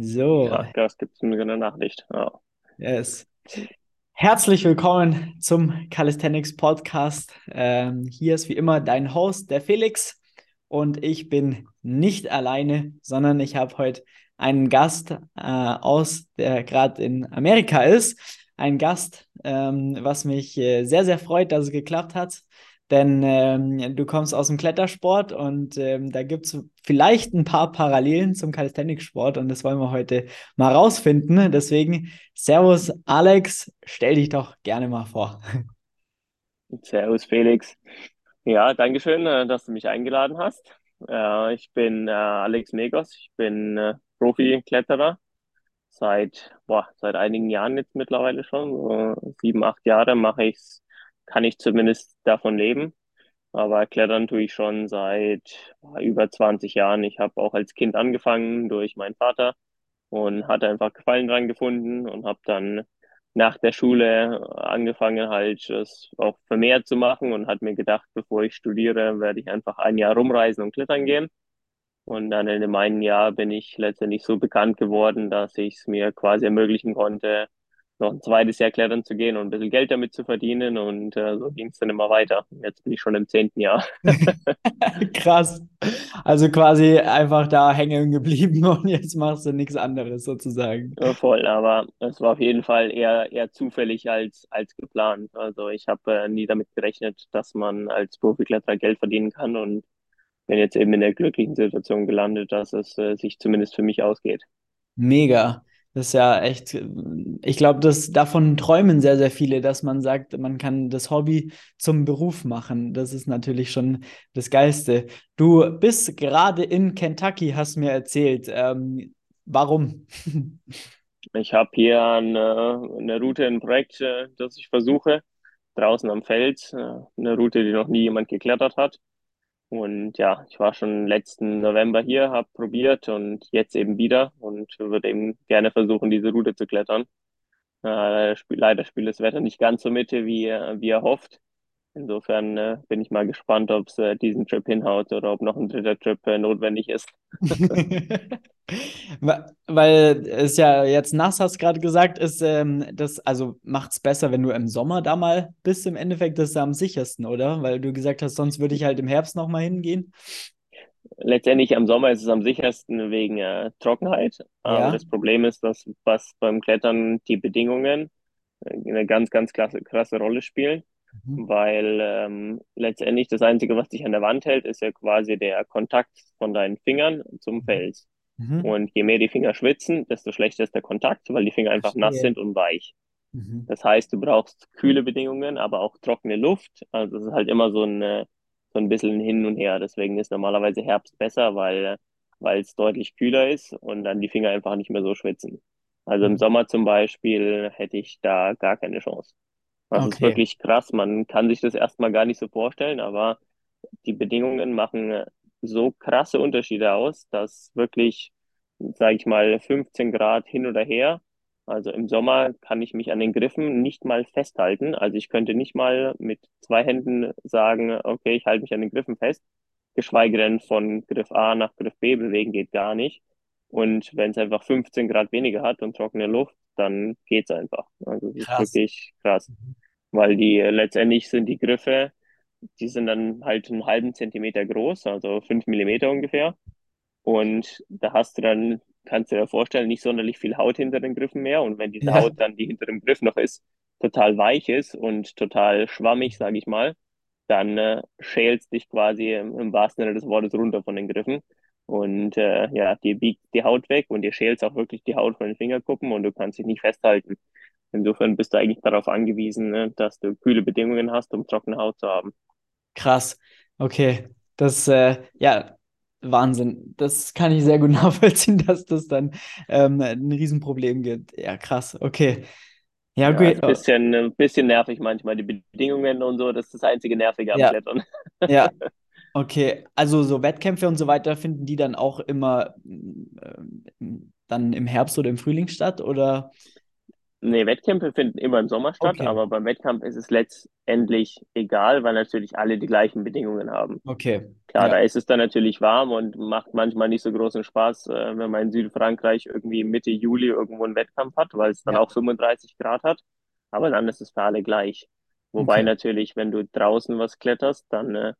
So, Ja, das gibt es eine Nachricht. Ja. yes. Herzlich willkommen zum Calisthenics Podcast. Ähm, hier ist wie immer dein Host, der Felix. Und ich bin nicht alleine, sondern ich habe heute einen Gast äh, aus, der gerade in Amerika ist. Ein Gast, ähm, was mich äh, sehr, sehr freut, dass es geklappt hat. Denn ähm, du kommst aus dem Klettersport und ähm, da gibt es vielleicht ein paar Parallelen zum Calisthenics-Sport und das wollen wir heute mal rausfinden. Deswegen, Servus Alex, stell dich doch gerne mal vor. Servus Felix. Ja, danke schön, äh, dass du mich eingeladen hast. Äh, Ich bin äh, Alex Megos, ich bin Profi-Kletterer seit, boah, seit einigen Jahren jetzt mittlerweile schon. So sieben, acht Jahre mache ich's, kann ich zumindest davon leben. Aber klettern tue ich schon seit boah, über 20 Jahren. Ich habe auch als Kind angefangen durch meinen Vater und hatte einfach Gefallen dran gefunden und habe dann nach der Schule angefangen halt das auch vermehrt zu machen und hat mir gedacht, bevor ich studiere, werde ich einfach ein Jahr rumreisen und klettern gehen. Und dann in dem Jahr bin ich letztendlich so bekannt geworden, dass ich es mir quasi ermöglichen konnte, noch ein zweites Jahr klettern zu gehen und ein bisschen Geld damit zu verdienen. Und äh, so ging es dann immer weiter. Jetzt bin ich schon im zehnten Jahr. Krass. Also quasi einfach da hängen geblieben und jetzt machst du nichts anderes sozusagen. Ja, voll, aber es war auf jeden Fall eher, eher zufällig als, als geplant. Also ich habe äh, nie damit gerechnet, dass man als Profikletterer Geld verdienen kann und bin jetzt eben in der glücklichen Situation gelandet, dass es äh, sich zumindest für mich ausgeht. Mega. Das ist ja echt, ich glaube, davon träumen sehr, sehr viele, dass man sagt, man kann das Hobby zum Beruf machen. Das ist natürlich schon das Geilste. Du bist gerade in Kentucky, hast mir erzählt. Ähm, warum? Ich habe hier eine, eine Route, ein Projekt, äh, das ich versuche, draußen am Feld, äh, eine Route, die noch nie jemand geklettert hat. Und ja, ich war schon letzten November hier, habe probiert und jetzt eben wieder und würde eben gerne versuchen, diese Route zu klettern. Äh, leider spielt das Wetter nicht ganz so mit, wie, er- wie er hofft. Insofern äh, bin ich mal gespannt, ob es äh, diesen Trip hinhaut oder ob noch ein dritter Trip äh, notwendig ist. Weil es ja jetzt nass, hast gerade gesagt, ist ähm, das, also macht es besser, wenn du im Sommer da mal bist, im Endeffekt, ist ja am sichersten, oder? Weil du gesagt hast, sonst würde ich halt im Herbst nochmal hingehen. Letztendlich am Sommer ist es am sichersten wegen äh, Trockenheit. Ja. das Problem ist, dass was beim Klettern die Bedingungen äh, eine ganz, ganz klasse, krasse Rolle spielen. Mhm. Weil ähm, letztendlich das Einzige, was dich an der Wand hält, ist ja quasi der Kontakt von deinen Fingern zum Fels. Mhm. Und je mehr die Finger schwitzen, desto schlechter ist der Kontakt, weil die Finger einfach nass sind und weich. Mhm. Das heißt, du brauchst kühle Bedingungen, aber auch trockene Luft. Also es ist halt immer so ein, äh, so ein bisschen hin und her. Deswegen ist normalerweise Herbst besser, weil, weil es deutlich kühler ist und dann die Finger einfach nicht mehr so schwitzen. Also im Mhm. Sommer zum Beispiel hätte ich da gar keine Chance. Also es ist Okay. wirklich krass. Man kann sich das erstmal gar nicht so vorstellen, aber die Bedingungen machen so krasse Unterschiede aus, dass wirklich, sage ich mal, 15 Grad hin oder her. Also im Sommer kann ich mich an den Griffen nicht mal festhalten. Also ich könnte nicht mal mit zwei Händen sagen, okay, ich halte mich an den Griffen fest, geschweige denn von Griff A nach Griff B bewegen geht gar nicht. Und wenn es einfach 15 Grad weniger hat und trockene Luft, dann geht's einfach. Also ist Krass. wirklich krass, Mhm. weil die äh, letztendlich sind die Griffe, die sind dann halt einen halben Zentimeter groß, also fünf Millimeter ungefähr. Und da hast du dann, kannst du dir vorstellen, nicht sonderlich viel Haut hinter den Griffen mehr. Und wenn diese Ja. Haut dann, die hinter dem Griff noch ist, total weich ist und total schwammig, sage ich mal, dann äh, schälst dich quasi im, im wahrsten Sinne des Wortes runter von den Griffen. Und äh, ja, dir biegt die Haut weg und dir schälst auch wirklich die Haut von den Fingerkuppen und du kannst dich nicht festhalten. Insofern bist du eigentlich darauf angewiesen, ne, dass du kühle Bedingungen hast, um trockene Haut zu haben. Krass. Okay. Das, äh, ja, Wahnsinn. Das kann ich sehr gut nachvollziehen, dass das dann ähm, ein Riesenproblem gibt. Ja, krass. Okay. Ja, Ja, gut. ist ein bisschen, ein bisschen nervig manchmal, die Bedingungen und so, das ist das einzige Nervige am Ja, Klettern. ja. Okay. Also so Wettkämpfe und so weiter finden die dann auch immer ähm, dann im Herbst oder im Frühling statt, oder? Nee, Wettkämpfe finden immer im Sommer statt, Okay, aber beim Wettkampf ist es letztendlich egal, weil natürlich alle die gleichen Bedingungen haben. okay, Klar, ja, da ist es dann natürlich warm und macht manchmal nicht so großen Spaß, äh, wenn man in Südfrankreich irgendwie Mitte Juli irgendwo einen Wettkampf hat, weil es dann ja, auch 35 Grad hat. Aber dann ist es für alle gleich. Wobei okay, natürlich, wenn du draußen was kletterst, dann äh,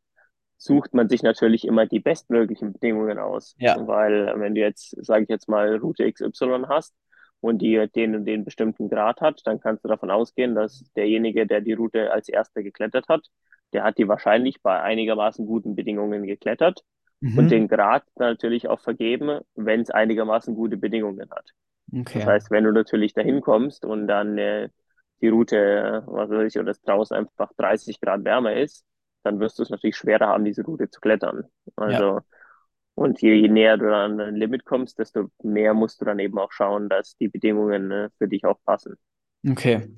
sucht man sich natürlich immer die bestmöglichen Bedingungen aus. ja, Weil wenn du jetzt, sage ich jetzt mal, Route XY hast und die den und den bestimmten Grad hat, dann kannst du davon ausgehen, dass derjenige, der die Route als erster geklettert hat, der hat die wahrscheinlich bei einigermaßen guten Bedingungen geklettert und mhm, den Grad natürlich auch vergeben, wenn es einigermaßen gute Bedingungen hat. Das okay, heißt, wenn du natürlich dahin kommst und dann äh, die Route, äh, was weiß ich, oder es draußen einfach 30 Grad wärmer ist, dann wirst du es natürlich schwerer haben, diese Route zu klettern. ja, Also, und je, je näher du an ein Limit kommst, desto mehr musst du dann eben auch schauen, dass die Bedingungen äh, für dich auch passen. okay.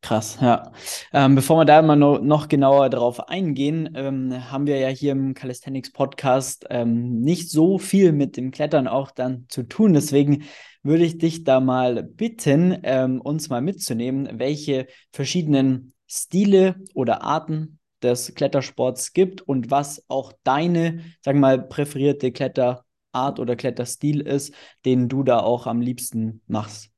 Krass, ja. Ähm, bevor wir da mal no, noch genauer drauf eingehen, ähm, haben wir ja hier im Calisthenics Podcast ähm, nicht so viel mit dem Klettern auch dann zu tun. Deswegen würde ich dich da mal bitten, ähm, uns mal mitzunehmen, welche verschiedenen Stile oder Arten des Klettersports gibt und was auch deine, sagen wir mal, präferierte Kletterart oder Kletterstil ist, den du da auch am liebsten machst.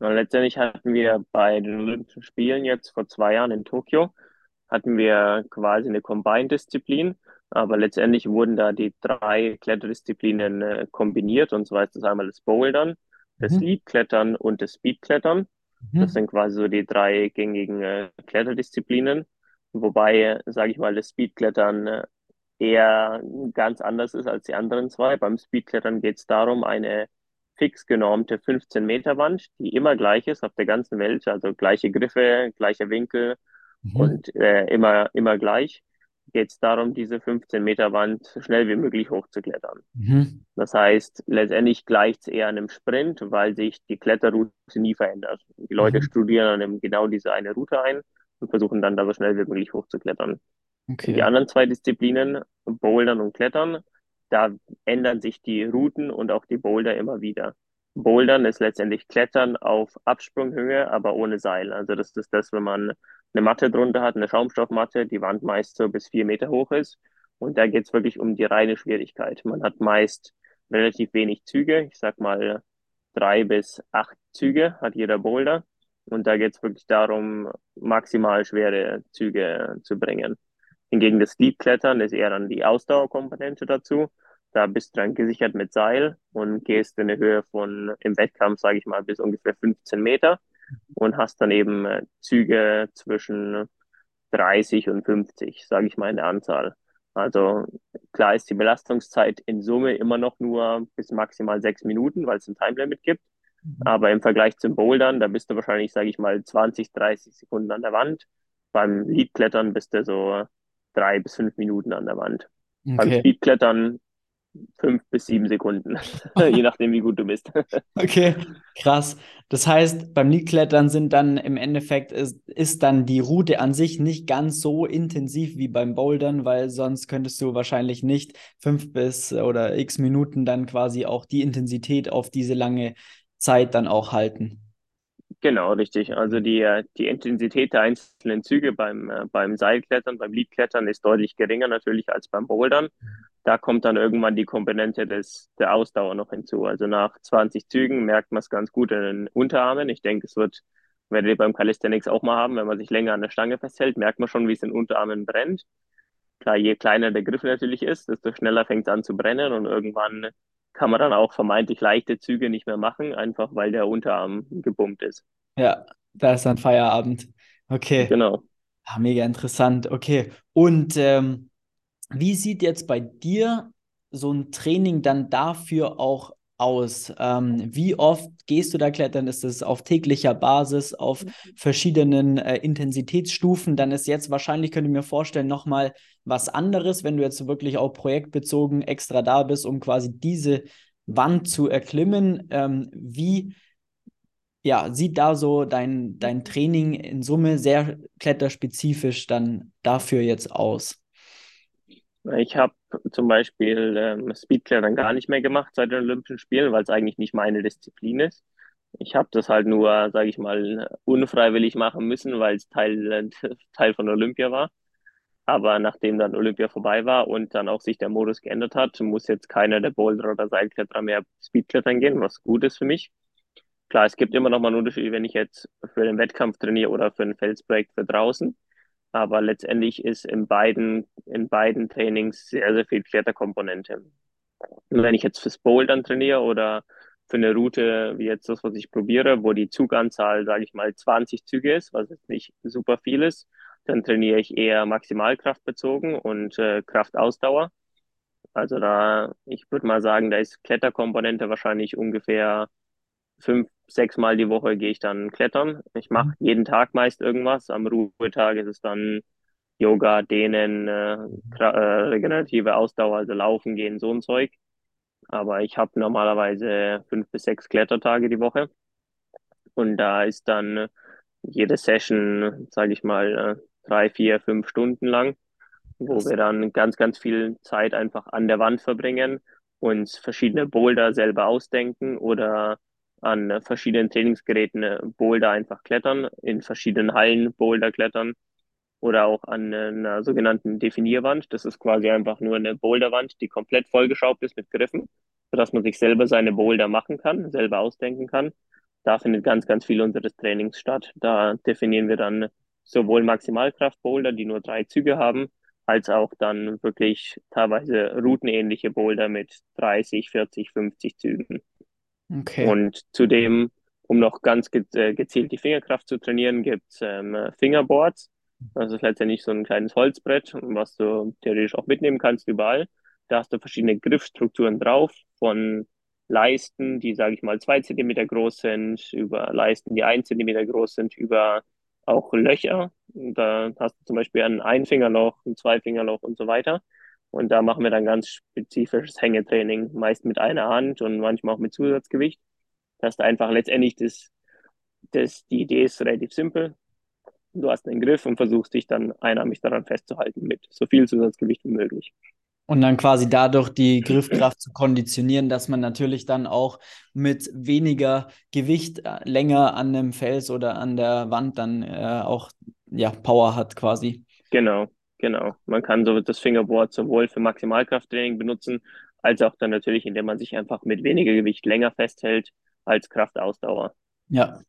Letztendlich hatten wir bei den Olympischen Spielen jetzt vor zwei Jahren in Tokio, hatten wir quasi eine Combined-Disziplin, aber letztendlich wurden da die drei Kletterdisziplinen äh, kombiniert, und zwar ist das einmal das Bouldern, das Mhm. Leadklettern und das Speedklettern. Das Mhm. sind quasi so die drei gängigen äh, Kletterdisziplinen, wobei, sage ich mal, das Speedklettern äh, eher ganz anders ist als die anderen zwei. Beim Speedklettern geht es darum, eine fix genormte 15 Meter Wand, die immer gleich ist auf der ganzen Welt, also gleiche Griffe, gleicher Winkel Mhm. und äh, immer, immer gleich, geht es darum, diese 15 Meter Wand so schnell wie möglich hochzuklettern. Mhm. Das heißt, letztendlich gleicht es eher einem Sprint, weil sich die Kletterroute nie verändert. Die Leute Mhm. studieren dann eben genau diese eine Route ein und versuchen dann da so schnell wie möglich hochzuklettern. Die Okay. anderen zwei Disziplinen, Bouldern und Klettern, da ändern sich die Routen und auch die Boulder immer wieder. Bouldern ist letztendlich Klettern auf Absprunghöhe, aber ohne Seil. Also das ist das, wenn man eine Matte drunter hat, eine Schaumstoffmatte, die Wand meist so bis vier Meter hoch ist. Und da geht es wirklich um die reine Schwierigkeit. Man hat meist relativ wenig Züge, ich sag mal drei bis acht Züge hat jeder Boulder. Und da geht es wirklich darum, maximal schwere Züge zu bringen. Hingegen das Leadklettern ist eher dann die Ausdauerkomponente dazu. Da bist du dann gesichert mit Seil und gehst in eine Höhe von im Wettkampf, sage ich mal, bis ungefähr 15 Meter und hast dann eben äh, Züge zwischen 30 und 50, sage ich mal, in der Anzahl. Also klar ist die Belastungszeit in Summe immer noch nur bis maximal sechs Minuten, weil es ein Timelimit gibt. Aber im Vergleich zum Bouldern, da bist du wahrscheinlich, sage ich mal, 20, 30 Sekunden an der Wand. Beim Leadklettern bist du so drei bis fünf Minuten an der Wand. Beim Okay. Speedklettern fünf bis sieben Sekunden, je nachdem, wie gut du bist. Okay, krass. Das heißt, beim Leadklettern sind dann im Endeffekt ist, ist dann die Route an sich nicht ganz so intensiv wie beim Bouldern, weil sonst könntest du wahrscheinlich nicht fünf bis oder x Minuten dann quasi auch die Intensität auf diese lange Zeit dann auch halten. Genau, richtig. Also die, äh, die Intensität der einzelnen Züge beim, äh, beim Seilklettern, beim Leadklettern ist deutlich geringer natürlich als beim Bouldern. Da kommt dann irgendwann die Komponente des, der Ausdauer noch hinzu. Also nach 20 Zügen merkt man es ganz gut in den Unterarmen. Ich denke, es wird, werdet ihr beim Calisthenics auch mal haben, wenn man sich länger an der Stange festhält, merkt man schon, wie es in den Unterarmen brennt. Klar, je kleiner der Griff natürlich ist, desto schneller fängt es an zu brennen und irgendwann kann man dann auch vermeintlich leichte Züge nicht mehr machen, einfach weil der Unterarm gebummt ist. Ja, da ist dann Feierabend. Okay. Genau. Ah, mega interessant. Okay. Und ähm, Wie sieht jetzt bei dir so ein Training dann dafür auch aus? Ähm, wie oft gehst du da klettern? Ist es auf täglicher Basis, auf verschiedenen äh, Intensitätsstufen? Dann ist jetzt wahrscheinlich, könnte ich mir vorstellen, nochmal was anderes, wenn du jetzt wirklich auch projektbezogen extra da bist, um quasi diese Wand zu erklimmen. Ähm, wie ja, sieht da so dein, dein Training in Summe sehr kletterspezifisch dann dafür jetzt aus? Ich habe zum Beispiel ähm, Speedklettern gar nicht mehr gemacht seit den Olympischen Spielen, weil es eigentlich nicht meine Disziplin ist. Ich habe das halt nur, sage ich mal, unfreiwillig machen müssen, weil es Teil, Teil von Olympia war. Aber nachdem dann Olympia vorbei war und dann auch sich der Modus geändert hat, muss jetzt keiner der Boulder oder Seilkletterer mehr Speedklettern gehen, was gut ist für mich. Klar, es gibt immer noch mal einen Unterschied, wenn ich jetzt für den Wettkampf trainiere oder für ein Felsbreak für draußen. Aber letztendlich ist in beiden, in beiden Trainings sehr, sehr viel Kletterkomponente. Und wenn ich jetzt fürs Bouldern trainiere oder für eine Route wie jetzt das, was ich probiere, wo die Zuganzahl, sage ich mal, 20 Züge ist, was jetzt nicht super viel ist, dann trainiere ich eher Maximalkraft bezogen und äh, Kraftausdauer. Also da, ich würde mal sagen, da ist Kletterkomponente wahrscheinlich ungefähr fünf, sechs Mal die Woche gehe ich dann klettern. Ich mache mhm. jeden Tag meist irgendwas. Am Ruhetag ist es dann Yoga, Dehnen, äh, äh, regenerative Ausdauer, also Laufen gehen, so ein Zeug. Aber ich habe normalerweise fünf bis sechs Klettertage die Woche. Und da ist dann jede Session, sage ich mal, äh, drei, vier, fünf Stunden lang, wo wir dann ganz, ganz viel Zeit einfach an der Wand verbringen, uns verschiedene Boulder selber ausdenken oder an verschiedenen Trainingsgeräten äh, Boulder einfach klettern, in verschiedenen Hallen Boulder klettern oder auch an einer sogenannten Definierwand. Das ist quasi einfach nur eine Boulderwand, die komplett vollgeschraubt ist mit Griffen, sodass man sich selber seine Boulder machen kann, selber ausdenken kann. Da findet ganz, ganz viel unseres Trainings statt. Da definieren wir dann sowohl Maximalkraft-Boulder, die nur drei Züge haben, als auch dann wirklich teilweise routenähnliche Boulder mit 30, 40, 50 Zügen. Okay. Und zudem, um noch ganz äh, gezielt die Fingerkraft zu trainieren, gibt es ähm, Fingerboards. Das ist letztendlich so ein kleines Holzbrett, was du theoretisch auch mitnehmen kannst überall. Da hast du verschiedene Griffstrukturen drauf, von Leisten, die, sage ich mal, zwei Zentimeter groß sind, über Leisten, die ein Zentimeter groß sind, über auch Löcher. Da hast du zum Beispiel ein Einfingerloch, ein Zweifingerloch und so weiter. Und da machen wir dann ganz spezifisches Hängetraining, meist mit einer Hand und manchmal auch mit Zusatzgewicht. Das ist einfach letztendlich das, das, die Idee ist relativ simpel. Du hast einen Griff und versuchst dich dann einarmig daran festzuhalten mit so viel Zusatzgewicht wie möglich. Und dann quasi dadurch die Griffkraft zu konditionieren, dass man natürlich dann auch mit weniger Gewicht äh, länger an einem Fels oder an der Wand dann äh, auch ja, Power hat quasi. Genau, Genau. Man kann so das Fingerboard sowohl für Maximalkrafttraining benutzen, als auch dann natürlich, indem man sich einfach mit weniger Gewicht länger festhält als Kraftausdauer. Ja.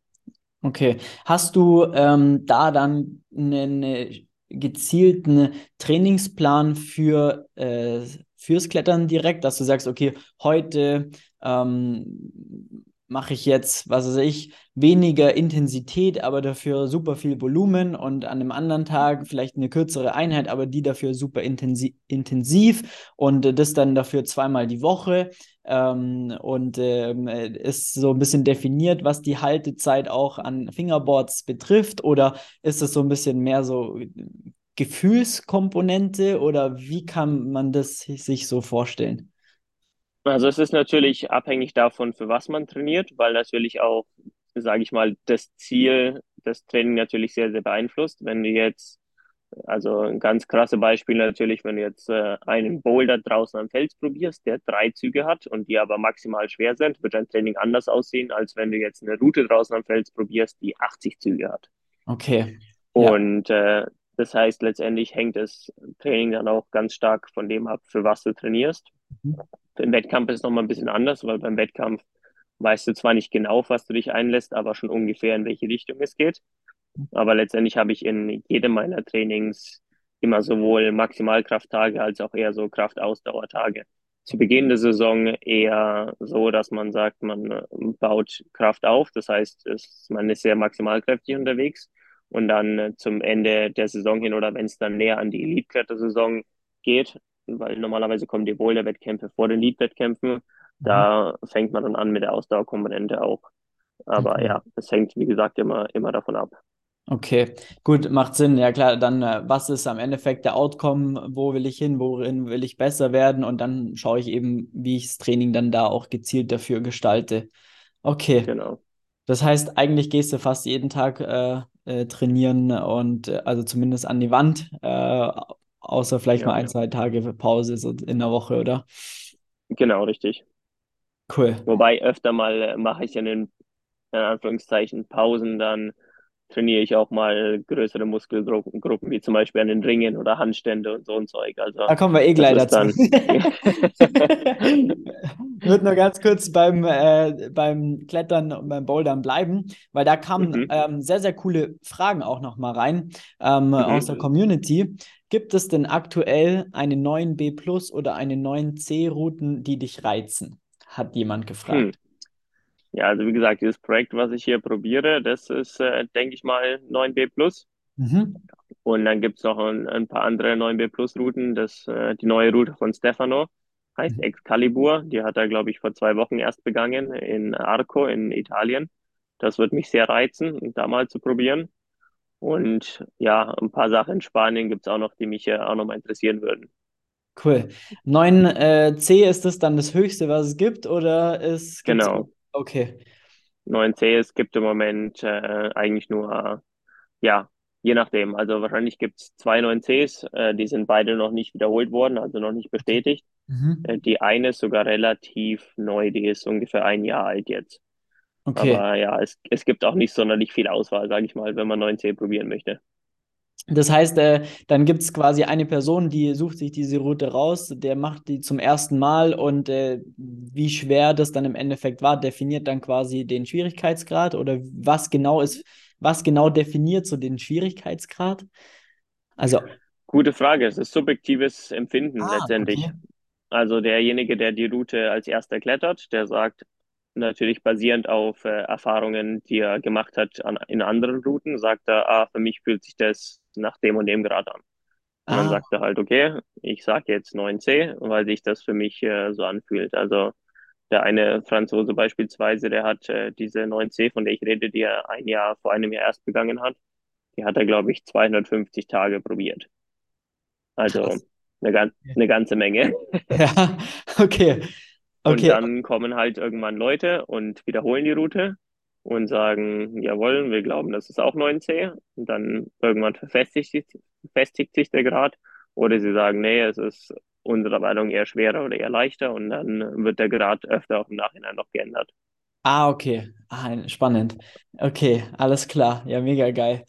Okay. Hast du ähm, da dann einen gezielten Trainingsplan für äh, fürs Klettern direkt, dass du sagst, okay, heute ähm, mache ich jetzt, was weiß ich, weniger Intensität, aber dafür super viel Volumen und an einem anderen Tag vielleicht eine kürzere Einheit, aber die dafür super intensi intensiv und das dann dafür zweimal die Woche. Ähm, und ähm, ist so ein bisschen definiert, was die Haltezeit auch an Fingerboards betrifft, oder ist es so ein bisschen mehr so Gefühlskomponente oder wie kann man das sich so vorstellen? Also es ist natürlich abhängig davon, für was man trainiert, weil natürlich auch, sage ich mal, das Ziel das Training natürlich sehr, sehr beeinflusst. Wenn du jetzt, also ein ganz krasses Beispiel natürlich, wenn du jetzt äh, einen Boulder draußen am Fels probierst, der drei Züge hat und die aber maximal schwer sind, wird dein Training anders aussehen, als wenn du jetzt eine Route draußen am Fels probierst, die 80 Züge hat. Okay. Und ja. äh, das heißt, letztendlich hängt das Training dann auch ganz stark von dem ab, für was du trainierst. Im Wettkampf ist es nochmal ein bisschen anders, weil beim Wettkampf weißt du zwar nicht genau, auf was du dich einlässt, aber schon ungefähr, in welche Richtung es geht. Aber letztendlich habe ich in jedem meiner Trainings immer sowohl Maximalkrafttage als auch eher so Kraftausdauertage. Zu Beginn der Saison eher so, dass man sagt, man baut Kraft auf. Das heißt, es, man ist sehr maximalkräftig unterwegs. Und dann zum Ende der Saison hin oder wenn es dann näher an die Elite-Klettersaison geht, weil normalerweise kommen die Boulder-Wettkämpfe vor den Lead-Wettkämpfen. Da mhm. fängt man dann an mit der Ausdauerkomponente auch. Aber okay. ja, es hängt, wie gesagt, immer, immer davon ab. Okay, gut, macht Sinn. Ja klar, dann äh, was ist am Endeffekt der Outcome? Wo will ich hin? Worin will ich besser werden? Und dann schaue ich eben, wie ich das Training dann da auch gezielt dafür gestalte. Okay. Genau. Das heißt, eigentlich gehst du fast jeden Tag äh, äh, trainieren und äh, also zumindest an die Wand, äh, Außer vielleicht ja, mal ein, zwei Tage für Pause so in der Woche, oder? Genau, richtig. Cool. Wobei öfter mal äh, mache ich einen in Anführungszeichen Pausen dann trainiere ich auch mal größere Muskelgruppen, Gruppen, wie zum Beispiel an den Ringen oder Handstände und so ein Zeug. Also, da kommen wir eh gleich dazu. Dann... ich würde nur ganz kurz beim, äh, beim Klettern und beim Bouldern bleiben, weil da kamen mhm. ähm, sehr, sehr coole Fragen auch noch mal rein ähm, mhm. aus der Community. Gibt es denn aktuell eine 9b Plus oder eine 9c Routen, die dich reizen? Hat jemand gefragt. Hm. Ja, also wie gesagt, dieses Projekt, was ich hier probiere, das ist, äh, denke ich mal, 9B Plus. Mhm. Und dann gibt es noch ein, ein, paar andere 9B Plus Routen. Das, äh, die neue Route von Stefano heißt mhm. Excalibur. Die hat er, glaube ich, vor zwei Wochen erst begangen in Arco in Italien. Das wird mich sehr reizen, da mal zu probieren. Und ja, ein paar Sachen in Spanien gibt es auch noch, die mich ja auch noch mal interessieren würden. Cool. 9C äh, ist das dann das höchste, was es gibt, oder ist Genau. Okay. 9C, es gibt im Moment äh, eigentlich nur, ja, je nachdem. Also wahrscheinlich gibt es zwei 9Cs, äh, die sind beide noch nicht wiederholt worden, also noch nicht bestätigt. Mhm. Äh, die eine ist sogar relativ neu, die ist ungefähr ein Jahr alt jetzt. Okay. Aber ja, es, es gibt auch nicht sonderlich viel Auswahl, sage ich mal, wenn man 9C probieren möchte. Das heißt, äh, dann gibt es quasi eine Person, die sucht sich diese Route raus, der macht die zum ersten Mal und äh, wie schwer das dann im Endeffekt war, definiert dann quasi den Schwierigkeitsgrad oder was genau ist, was genau definiert so den Schwierigkeitsgrad? Also. Gute Frage, es ist subjektives Empfinden ah, letztendlich. Okay. Also derjenige, der die Route als erster klettert, der sagt, natürlich basierend auf äh, Erfahrungen, die er gemacht hat an, in anderen Routen, sagt er, ah, für mich fühlt sich das nach dem und dem Grad an. Und ah. dann sagt er halt, okay, ich sage jetzt 9C, weil sich das für mich äh, so anfühlt. Also der eine Franzose beispielsweise, der hat äh, diese 9C, von der ich rede, die er ein Jahr vor einem Jahr erst begangen hat, die hat er, glaube ich, 250 Tage probiert. Also eine, eine ganze Menge. Ja, okay. Und dann kommen halt irgendwann Leute und wiederholen die Route und sagen, jawohl, wir glauben, das ist auch 9C. Und dann irgendwann verfestigt, verfestigt sich der Grad. Oder sie sagen, nee, es ist unserer Meinung eher schwerer oder eher leichter. Und dann wird der Grad öfter auch im Nachhinein noch geändert. Ah, okay. Ah, spannend. Okay, alles klar. Ja, mega geil.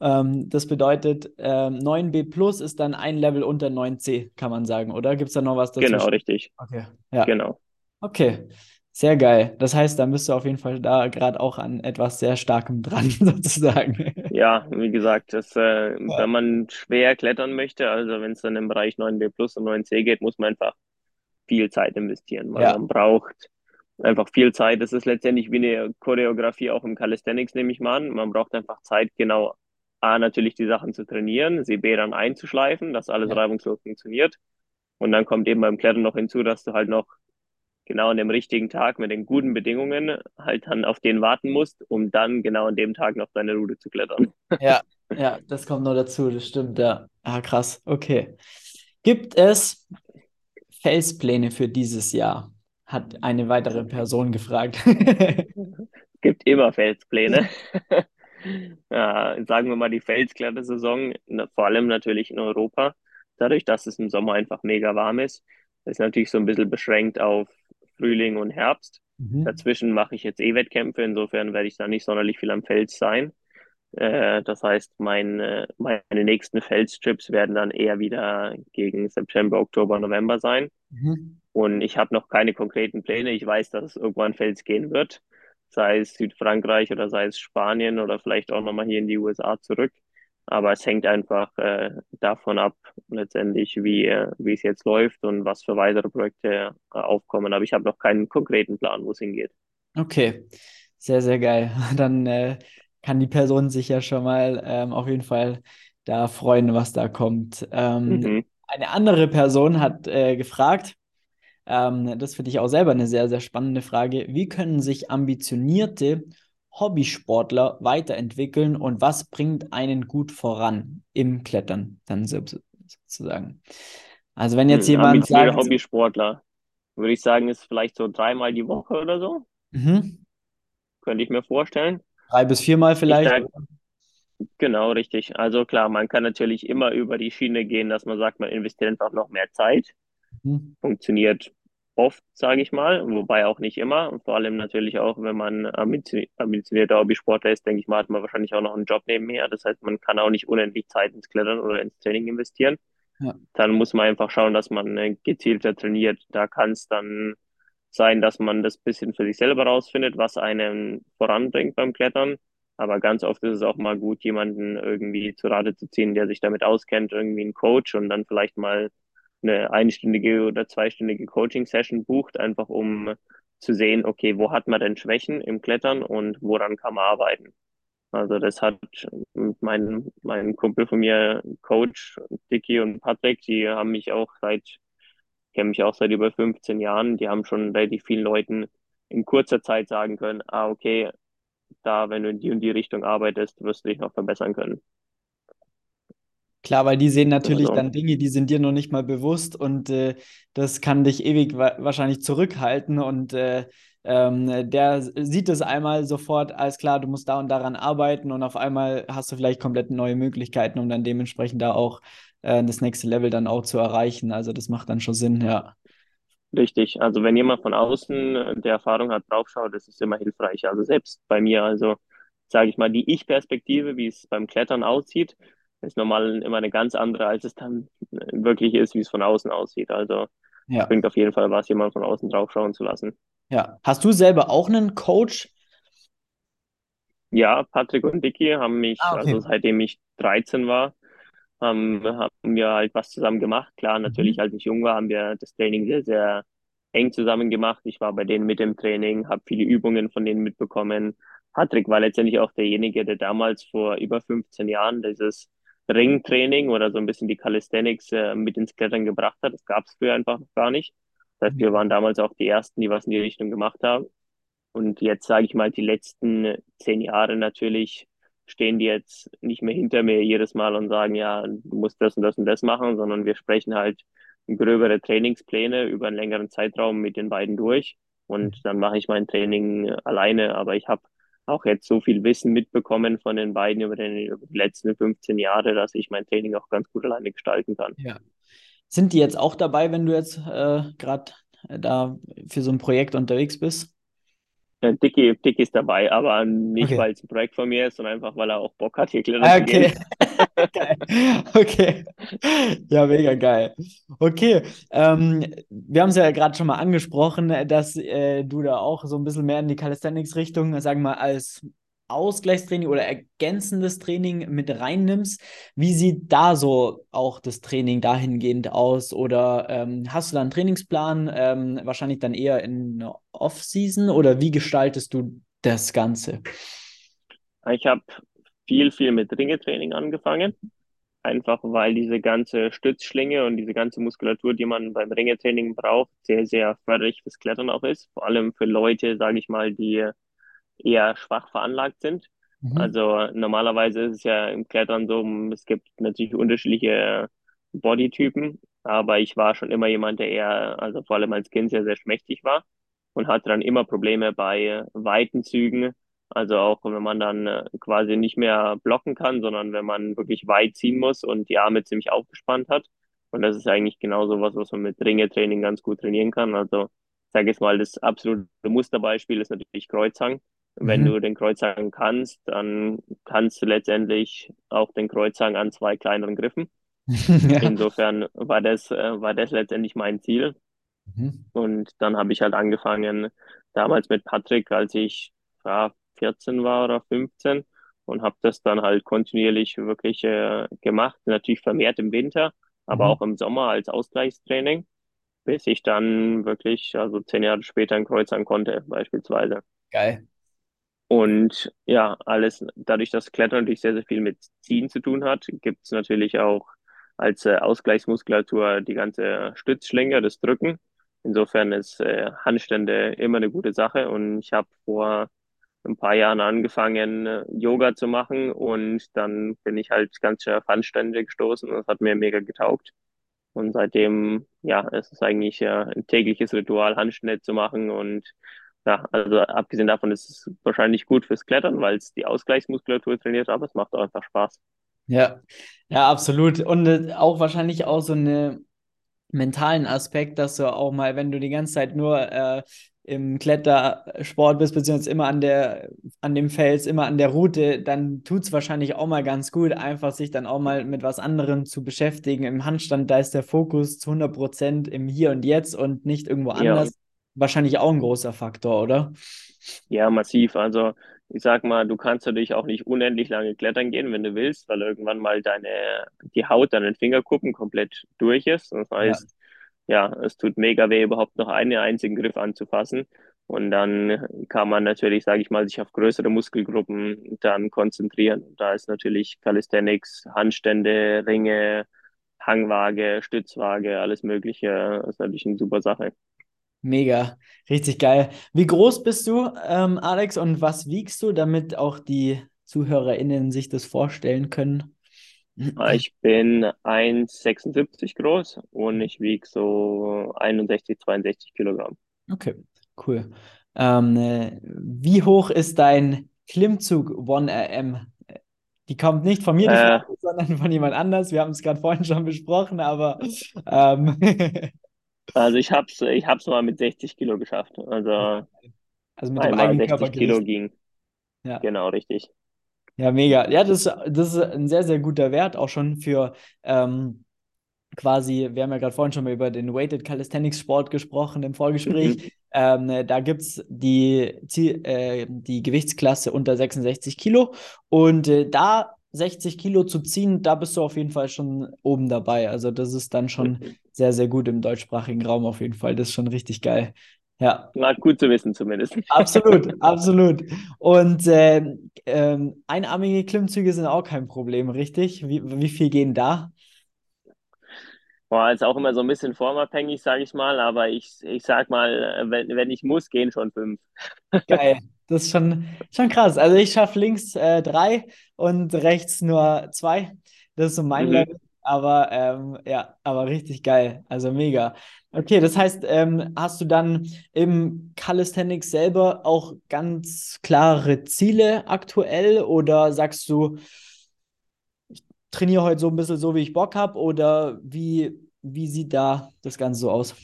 Ähm, das bedeutet, ähm, 9b Plus ist dann ein Level unter 9c, kann man sagen, oder? Gibt es da noch was dazu? Genau, richtig. Okay, ja. Genau. Okay, sehr geil. Das heißt, dann bist du auf jeden Fall da gerade auch an etwas sehr Starkem dran, sozusagen. Ja, wie gesagt, das, äh, ja. wenn man schwer klettern möchte, also wenn es dann im Bereich 9B Plus und 9C geht, muss man einfach viel Zeit investieren, weil ja. man braucht einfach viel Zeit. Das ist letztendlich wie eine Choreografie auch im Calisthenics, nehme ich mal an. Man braucht einfach Zeit, genau A, natürlich die Sachen zu trainieren, sie B, dann einzuschleifen, dass alles ja. reibungslos funktioniert. Und dann kommt eben beim Klettern noch hinzu, dass du halt noch genau an dem richtigen Tag mit den guten Bedingungen halt dann auf den warten musst, um dann genau an dem Tag noch deine Route zu klettern. Ja, ja, das kommt noch dazu, das stimmt, ja. Ah, krass, okay. Gibt es Felspläne für dieses Jahr? Hat eine weitere Person gefragt. es gibt immer Felspläne. ja, sagen wir mal die Felsklettersaison, vor allem natürlich in Europa, dadurch, dass es im Sommer einfach mega warm ist, ist natürlich so ein bisschen beschränkt auf Frühling und Herbst. Mhm. Dazwischen mache ich jetzt E-Wettkämpfe, insofern werde ich da nicht sonderlich viel am Fels sein. Äh, das heißt, mein, äh, meine nächsten Felstrips werden dann eher wieder gegen September, Oktober, November sein. Mhm. Und ich habe noch keine konkreten Pläne. Ich weiß, dass es irgendwann Fels gehen wird, sei es Südfrankreich oder sei es Spanien oder vielleicht auch nochmal hier in die USA zurück. Aber es hängt einfach äh, davon ab, letztendlich, wie, äh, wie es jetzt läuft und was für weitere Projekte äh, aufkommen. Aber ich habe noch keinen konkreten Plan, wo es hingeht. Okay, sehr, sehr geil. Dann äh, kann die Person sich ja schon mal ähm, auf jeden Fall da freuen, was da kommt. Ähm, mhm. Eine andere Person hat äh, gefragt, ähm, das finde ich auch selber eine sehr, sehr spannende Frage, wie können sich ambitionierte Hobbysportler weiterentwickeln und was bringt einen gut voran im Klettern dann sozusagen. Also wenn jetzt hm, jemand sagt... Hobbysportler, würde ich sagen, ist vielleicht so dreimal die Woche oder so. Mhm. Könnte ich mir vorstellen. Drei bis viermal vielleicht. Sag, genau, richtig. Also klar, man kann natürlich immer über die Schiene gehen, dass man sagt, man investiert einfach noch mehr Zeit. Mhm. Funktioniert oft, sage ich mal, wobei auch nicht immer. Und vor allem natürlich auch, wenn man ambitionierter Hobbysportler ist, denke ich mal, hat man wahrscheinlich auch noch einen Job nebenher. Das heißt, man kann auch nicht unendlich Zeit ins Klettern oder ins Training investieren. Ja. Dann muss man einfach schauen, dass man äh, gezielter trainiert. Da kann es dann sein, dass man das bisschen für sich selber rausfindet, was einen voranbringt beim Klettern. Aber ganz oft ist es auch mal gut, jemanden irgendwie zu Rate zu ziehen, der sich damit auskennt, irgendwie einen Coach und dann vielleicht mal eine einstündige oder zweistündige Coaching-Session bucht, einfach um zu sehen, okay, wo hat man denn Schwächen im Klettern und woran kann man arbeiten. Also das hat mein, mein Kumpel von mir, Coach, Dicky und Patrick, die haben mich auch seit, kennen mich auch seit über 15 Jahren, die haben schon relativ vielen Leuten in kurzer Zeit sagen können, ah, okay, da, wenn du in die und die Richtung arbeitest, wirst du dich noch verbessern können. Klar, weil die sehen natürlich also. dann Dinge, die sind dir noch nicht mal bewusst und äh, das kann dich ewig wa wahrscheinlich zurückhalten und äh, ähm, der sieht es einmal sofort, alles klar, du musst da und daran arbeiten und auf einmal hast du vielleicht komplett neue Möglichkeiten, um dann dementsprechend da auch äh, das nächste Level dann auch zu erreichen. Also das macht dann schon Sinn, ja. Richtig, also wenn jemand von außen der Erfahrung hat, draufschaut, das ist immer hilfreich. Also selbst bei mir, also sage ich mal, die Ich-Perspektive, wie es beim Klettern aussieht, ist normal immer eine ganz andere, als es dann wirklich ist, wie es von außen aussieht. Also ja. bringt auf jeden Fall was, jemand von außen draufschauen zu lassen. Ja. Hast du selber auch einen Coach? Ja, Patrick und Dicky haben mich, ah, okay. also seitdem ich 13 war, haben, haben wir halt was zusammen gemacht. Klar, natürlich, mhm. als ich jung war, haben wir das Training sehr, sehr eng zusammen gemacht. Ich war bei denen mit im Training, habe viele Übungen von denen mitbekommen. Patrick war letztendlich auch derjenige, der damals vor über 15 Jahren dieses Ringtraining oder so ein bisschen die Calisthenics äh, mit ins Klettern gebracht hat. Das gab es früher einfach noch gar nicht. Das heißt, wir waren damals auch die Ersten, die was in die Richtung gemacht haben. Und jetzt sage ich mal, die letzten zehn Jahre natürlich stehen die jetzt nicht mehr hinter mir jedes Mal und sagen, ja, du musst das und das und das machen, sondern wir sprechen halt gröbere Trainingspläne über einen längeren Zeitraum mit den beiden durch. Und dann mache ich mein Training alleine. Aber ich habe auch jetzt so viel Wissen mitbekommen von den beiden über, den, über die letzten 15 Jahre, dass ich mein Training auch ganz gut alleine gestalten kann. Ja. Sind die jetzt auch dabei, wenn du jetzt äh, gerade da für so ein Projekt unterwegs bist? Ja, Dicky, Dicky ist dabei, aber nicht, okay. weil es ein Projekt von mir ist, sondern einfach, weil er auch Bock hat, hier klettern ah, okay. okay. Ja, mega geil. Okay. Ähm, wir haben es ja gerade schon mal angesprochen, dass äh, du da auch so ein bisschen mehr in die Calisthenics-Richtung, sagen wir mal, als Ausgleichstraining oder ergänzendes Training mit reinnimmst. Wie sieht da so auch das Training dahingehend aus? Oder ähm, hast du da einen Trainingsplan, ähm, wahrscheinlich dann eher in Off-Season oder wie gestaltest du das Ganze? Ich habe viel, viel mit Ringetraining angefangen. Einfach weil diese ganze Stützschlinge und diese ganze Muskulatur, die man beim Ringetraining braucht, sehr, sehr förderlich fürs Klettern auch ist. Vor allem für Leute, sage ich mal, die eher schwach veranlagt sind. Mhm. Also normalerweise ist es ja im Klettern so, es gibt natürlich unterschiedliche Bodytypen, aber ich war schon immer jemand, der eher, also vor allem als Kind sehr, sehr schmächtig war und hatte dann immer Probleme bei weiten Zügen. Also auch wenn man dann äh, quasi nicht mehr blocken kann, sondern wenn man wirklich weit ziehen muss und die Arme ziemlich aufgespannt hat. Und das ist eigentlich genau so was, was man mit Ringetraining ganz gut trainieren kann. Also ich sage jetzt mal, das absolute Musterbeispiel ist natürlich Kreuzhang. Wenn mhm. du den Kreuzhang kannst, dann kannst du letztendlich auch den Kreuzhang an zwei kleineren Griffen. ja. Insofern war das, äh, war das letztendlich mein Ziel. Mhm. Und dann habe ich halt angefangen, damals mit Patrick, als ich ja, 14 war oder 15 und habe das dann halt kontinuierlich wirklich äh, gemacht. Natürlich vermehrt im Winter, aber mhm. auch im Sommer als Ausgleichstraining, bis ich dann wirklich, also zehn Jahre später ein Kreuzhang konnte, beispielsweise. Geil. Und ja, alles, dadurch, dass Klettern natürlich sehr, sehr viel mit Ziehen zu tun hat, gibt es natürlich auch als äh, Ausgleichsmuskulatur die ganze Stützschlinge, das Drücken. Insofern ist äh, Handstände immer eine gute Sache. Und ich habe vor ein paar Jahren angefangen, äh, Yoga zu machen und dann bin ich halt ganz schön auf Handstände gestoßen und das hat mir mega getaugt. Und seitdem, ja, es ist eigentlich äh, ein tägliches Ritual, Handstände zu machen und ja, also abgesehen davon ist es wahrscheinlich gut fürs Klettern, weil es die Ausgleichsmuskulatur trainiert, aber es macht auch einfach Spaß. Ja, ja, absolut. Und äh, auch wahrscheinlich auch so eine mentalen Aspekt, dass du auch mal, wenn du die ganze Zeit nur äh, im Klettersport bist, beziehungsweise immer an der, an dem Fels, immer an der Route, dann tut es wahrscheinlich auch mal ganz gut, einfach sich dann auch mal mit was anderem zu beschäftigen. Im Handstand, da ist der Fokus zu 100 Prozent im Hier und Jetzt und nicht irgendwo Ja, anders. Wahrscheinlich auch ein großer Faktor, oder? ja, massiv. Also ich sag mal, du kannst natürlich auch nicht unendlich lange klettern gehen, wenn du willst, weil irgendwann mal deine, die Haut an den Fingerkuppen komplett durch ist. Das heißt, ja, es tut mega weh, überhaupt noch einen einzigen Griff anzufassen. Und dann kann man natürlich, sage ich mal, sich auf größere Muskelgruppen dann konzentrieren. Da ist natürlich Calisthenics, Handstände, Ringe, Hangwaage, Stützwaage, alles Mögliche, ist natürlich eine super Sache. mega, richtig geil. Wie groß bist du, ähm, Alex, und was wiegst du, damit auch die ZuhörerInnen sich das vorstellen können? Ich bin 1,76 groß und ich wiege so 61, 62 Kilogramm. Okay, cool. Ähm, äh, wie hoch ist dein Klimmzug 1RM? Die kommt nicht von mir, Äh, Frage, sondern von jemand anders. Wir haben es gerade vorhin schon besprochen, aber ähm, also ich hab's, ich hab's mal mit 60 Kilo geschafft. Also also mit dem eigenen 60 Kilo ging. Ja. Genau, richtig. Ja, mega. Ja, das, das ist ein sehr, sehr guter Wert, auch schon für ähm, quasi, wir haben ja gerade vorhin schon mal über den Weighted Calisthenics Sport gesprochen im Mhm. Vorgespräch. Ähm, äh, da gibt es die, äh, die Gewichtsklasse unter 66 Kilo und äh, da 60 Kilo zu ziehen, da bist du auf jeden Fall schon oben dabei. Also das ist dann schon Mhm. sehr, sehr gut im deutschsprachigen Raum auf jeden Fall. Das ist schon richtig geil. Ja. Na, gut zu wissen zumindest. Absolut, absolut. Und ähm, ähm, einarmige Klimmzüge sind auch kein Problem, richtig? Wie, wie viel gehen da? Boah, ist auch immer so ein bisschen formabhängig, sage ich mal, aber ich, ich sag mal, wenn, wenn ich muss, gehen schon fünf. Geil. Das ist schon, schon krass. Also ich schaffe links äh, drei und rechts nur zwei. Das ist so mein Mhm. Level. Aber ähm, ja, aber richtig geil. Also mega. Okay, das heißt, ähm, hast du dann im Calisthenics selber auch ganz klare Ziele aktuell oder sagst du, trainiere heute so ein bisschen so, wie ich Bock habe? Oder wie, wie sieht da das Ganze so aus?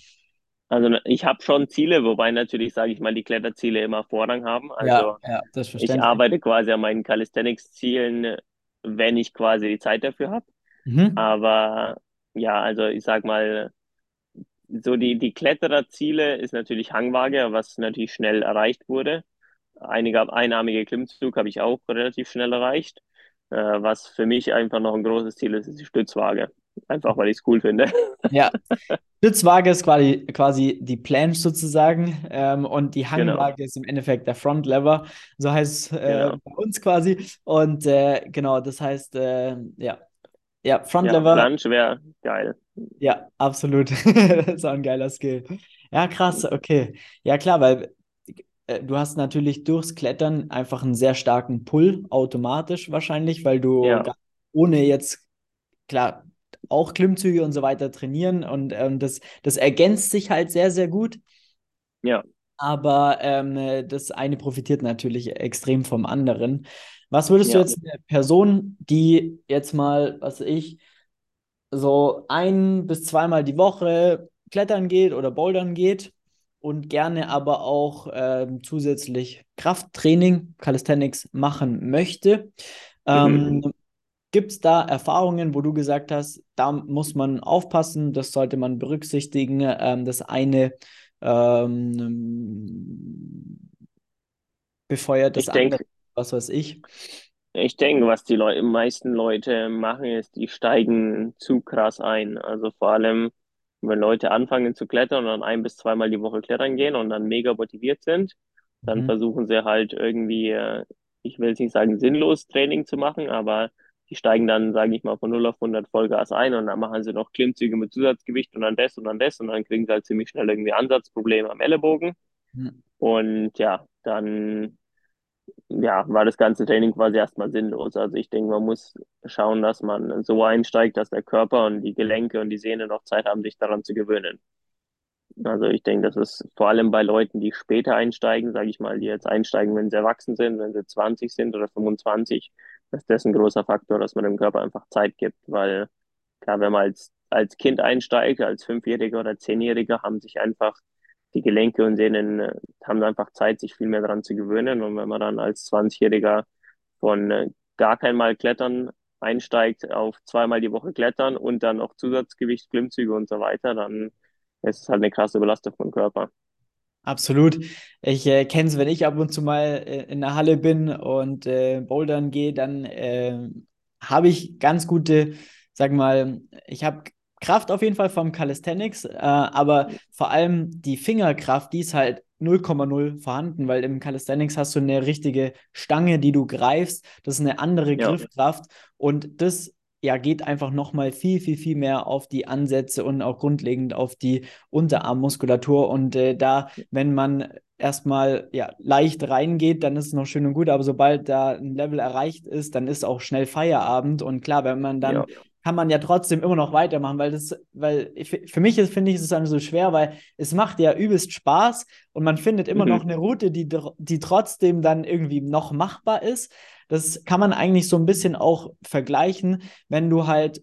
Also ich habe schon Ziele, wobei natürlich, sage ich mal, die Kletterziele immer Vorrang haben. Ja, Also ja, das ist ich arbeite quasi an meinen Calisthenics-Zielen, wenn ich quasi die Zeit dafür habe. Mhm. Aber ja, also ich sag mal, so die, die Klettererziele ist natürlich Hangwaage, was natürlich schnell erreicht wurde. Einige einarmige Klimmzug habe ich auch relativ schnell erreicht. Äh, was für mich einfach noch ein großes Ziel ist, ist die Stützwaage. Einfach weil ich es cool finde. Ja, Stützwaage ist quasi, quasi die Planche sozusagen ähm, und die Genau, Hangwaage ist im Endeffekt der Front Lever, so heißt es äh, genau. bei uns quasi. Und äh, genau, das heißt, äh, ja, ja, Front Ja, Planche wäre geil. ja, absolut. Das ist auch ein geiler Skill. Ja, krass, okay. Ja, klar, weil äh, du hast natürlich durchs Klettern einfach einen sehr starken Pull automatisch wahrscheinlich, weil du Ja, gar, ohne jetzt klar, auch Klimmzüge und so weiter trainieren und ähm, das, das ergänzt sich halt sehr, sehr gut. ja. Aber ähm, äh, das eine profitiert natürlich extrem vom anderen. Was würdest du Ja, jetzt einer Person, die jetzt mal, was ich, so ein bis zweimal die Woche klettern geht oder bouldern geht und gerne aber auch ähm, zusätzlich Krafttraining, Calisthenics machen möchte, mhm. ähm, Gibt es da Erfahrungen, wo du gesagt hast, da muss man aufpassen, das sollte man berücksichtigen? Ähm, das eine ähm, befeuert das Ich andere, denke, was weiß ich. ich denke, was die Leu meisten Leute machen, ist, die steigen zu krass ein. Also vor allem, wenn Leute anfangen zu klettern und dann ein bis zweimal die Woche klettern gehen und dann mega motiviert sind, dann Mhm. versuchen sie halt irgendwie, äh, ich will jetzt nicht sagen sinnlos Training zu machen, aber die steigen dann, sage ich mal, von null auf hundert Vollgas ein und dann machen sie noch Klimmzüge mit Zusatzgewicht und dann das und dann das und dann kriegen sie halt ziemlich schnell irgendwie Ansatzprobleme am Ellenbogen. Mhm. Und ja, dann ja, war das ganze Training quasi erstmal sinnlos. Also ich denke, man muss schauen, dass man so einsteigt, dass der Körper und die Gelenke und die Sehnen noch Zeit haben, sich daran zu gewöhnen. Also ich denke, das ist vor allem bei Leuten, die später einsteigen, sage ich mal, die jetzt einsteigen, wenn sie erwachsen sind, wenn sie 20 sind oder 25, dass das ein großer Faktor, dass man dem Körper einfach Zeit gibt, weil klar, wenn man als, als Kind einsteigt, als Fünfjähriger oder Zehnjähriger, haben sich einfach die Gelenke und Sehnen, äh, haben einfach Zeit, sich viel mehr daran zu gewöhnen. Und wenn man dann als 20-Jähriger von äh, gar kein Mal Klettern einsteigt auf zweimal die Woche Klettern und dann noch Zusatzgewicht, Klimmzüge und so weiter, dann ist es halt eine krasse Belastung vom Körper. Absolut. Ich äh, kenne es, wenn ich ab und zu mal äh, in der Halle bin und bouldern gehe, dann habe ich ganz gute, sag mal, ich habe Kraft auf jeden Fall vom Calisthenics, äh, aber vor allem die Fingerkraft, die ist halt 0,0 vorhanden, weil im Calisthenics hast du eine richtige Stange, die du greifst. Das ist eine andere ja. Griffkraft und das ja, geht einfach nochmal viel, viel, viel mehr auf die Ansätze und auch grundlegend auf die Unterarmmuskulatur. Und äh, da, wenn man erstmal ja, leicht reingeht, dann ist es noch schön und gut. Aber sobald da ein Level erreicht ist, dann ist auch schnell Feierabend. Und klar, wenn man dann ja kann man ja trotzdem immer noch weitermachen, weil das, weil für mich ist, finde ich, ist es dann so schwer, weil es macht ja übelst Spaß und man findet immer mhm. noch eine Route, die, die trotzdem dann irgendwie noch machbar ist. Das kann man eigentlich so ein bisschen auch vergleichen, wenn du halt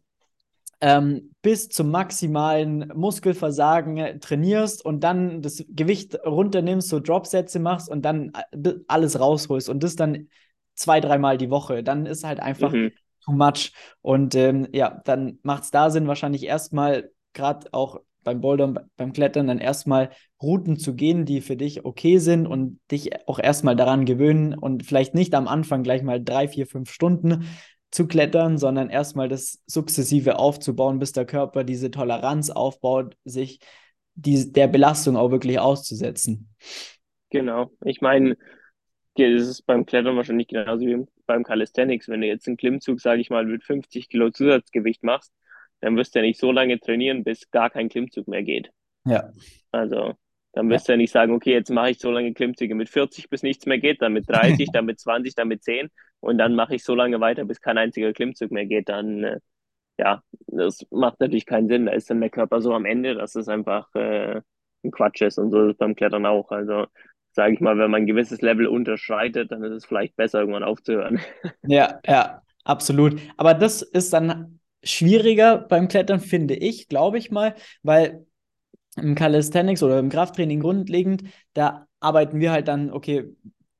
ähm, bis zum maximalen Muskelversagen trainierst und dann das Gewicht runternimmst, so Dropsätze machst und dann äh, alles rausholst und das dann zwei, dreimal die Woche. Dann ist halt einfach mhm too much. Und ähm, ja, dann macht es da Sinn, wahrscheinlich erstmal, gerade auch beim Bouldern, beim Klettern, dann erstmal Routen zu gehen, die für dich okay sind und dich auch erstmal daran gewöhnen und vielleicht nicht am Anfang gleich mal drei, vier, fünf Stunden zu klettern, sondern erstmal das sukzessive aufzubauen, bis der Körper diese Toleranz aufbaut, sich die, der Belastung auch wirklich auszusetzen. Genau. Ich meine, das ist beim Klettern wahrscheinlich genauso wie beim Calisthenics. Wenn du jetzt einen Klimmzug, sage ich mal, mit 50 Kilo Zusatzgewicht machst, dann wirst du ja nicht so lange trainieren, bis gar kein Klimmzug mehr geht. Ja. Also, dann wirst ja. du ja nicht sagen, okay, jetzt mache ich so lange Klimmzüge mit 40, bis nichts mehr geht, dann mit 30, dann mit 20, dann mit 10 und dann mache ich so lange weiter, bis kein einziger Klimmzug mehr geht. Dann, äh, ja, das macht natürlich keinen Sinn. Da ist dann der Körper so am Ende, dass es einfach äh, ein Quatsch ist und so ist es beim Klettern auch. Also, sage ich mal, wenn man ein gewisses Level unterschreitet, dann ist es vielleicht besser, irgendwann aufzuhören. Ja, ja, absolut. Aber das ist dann schwieriger beim Klettern, finde ich, glaube ich mal, weil im Calisthenics oder im Krafttraining grundlegend, da arbeiten wir halt dann, okay,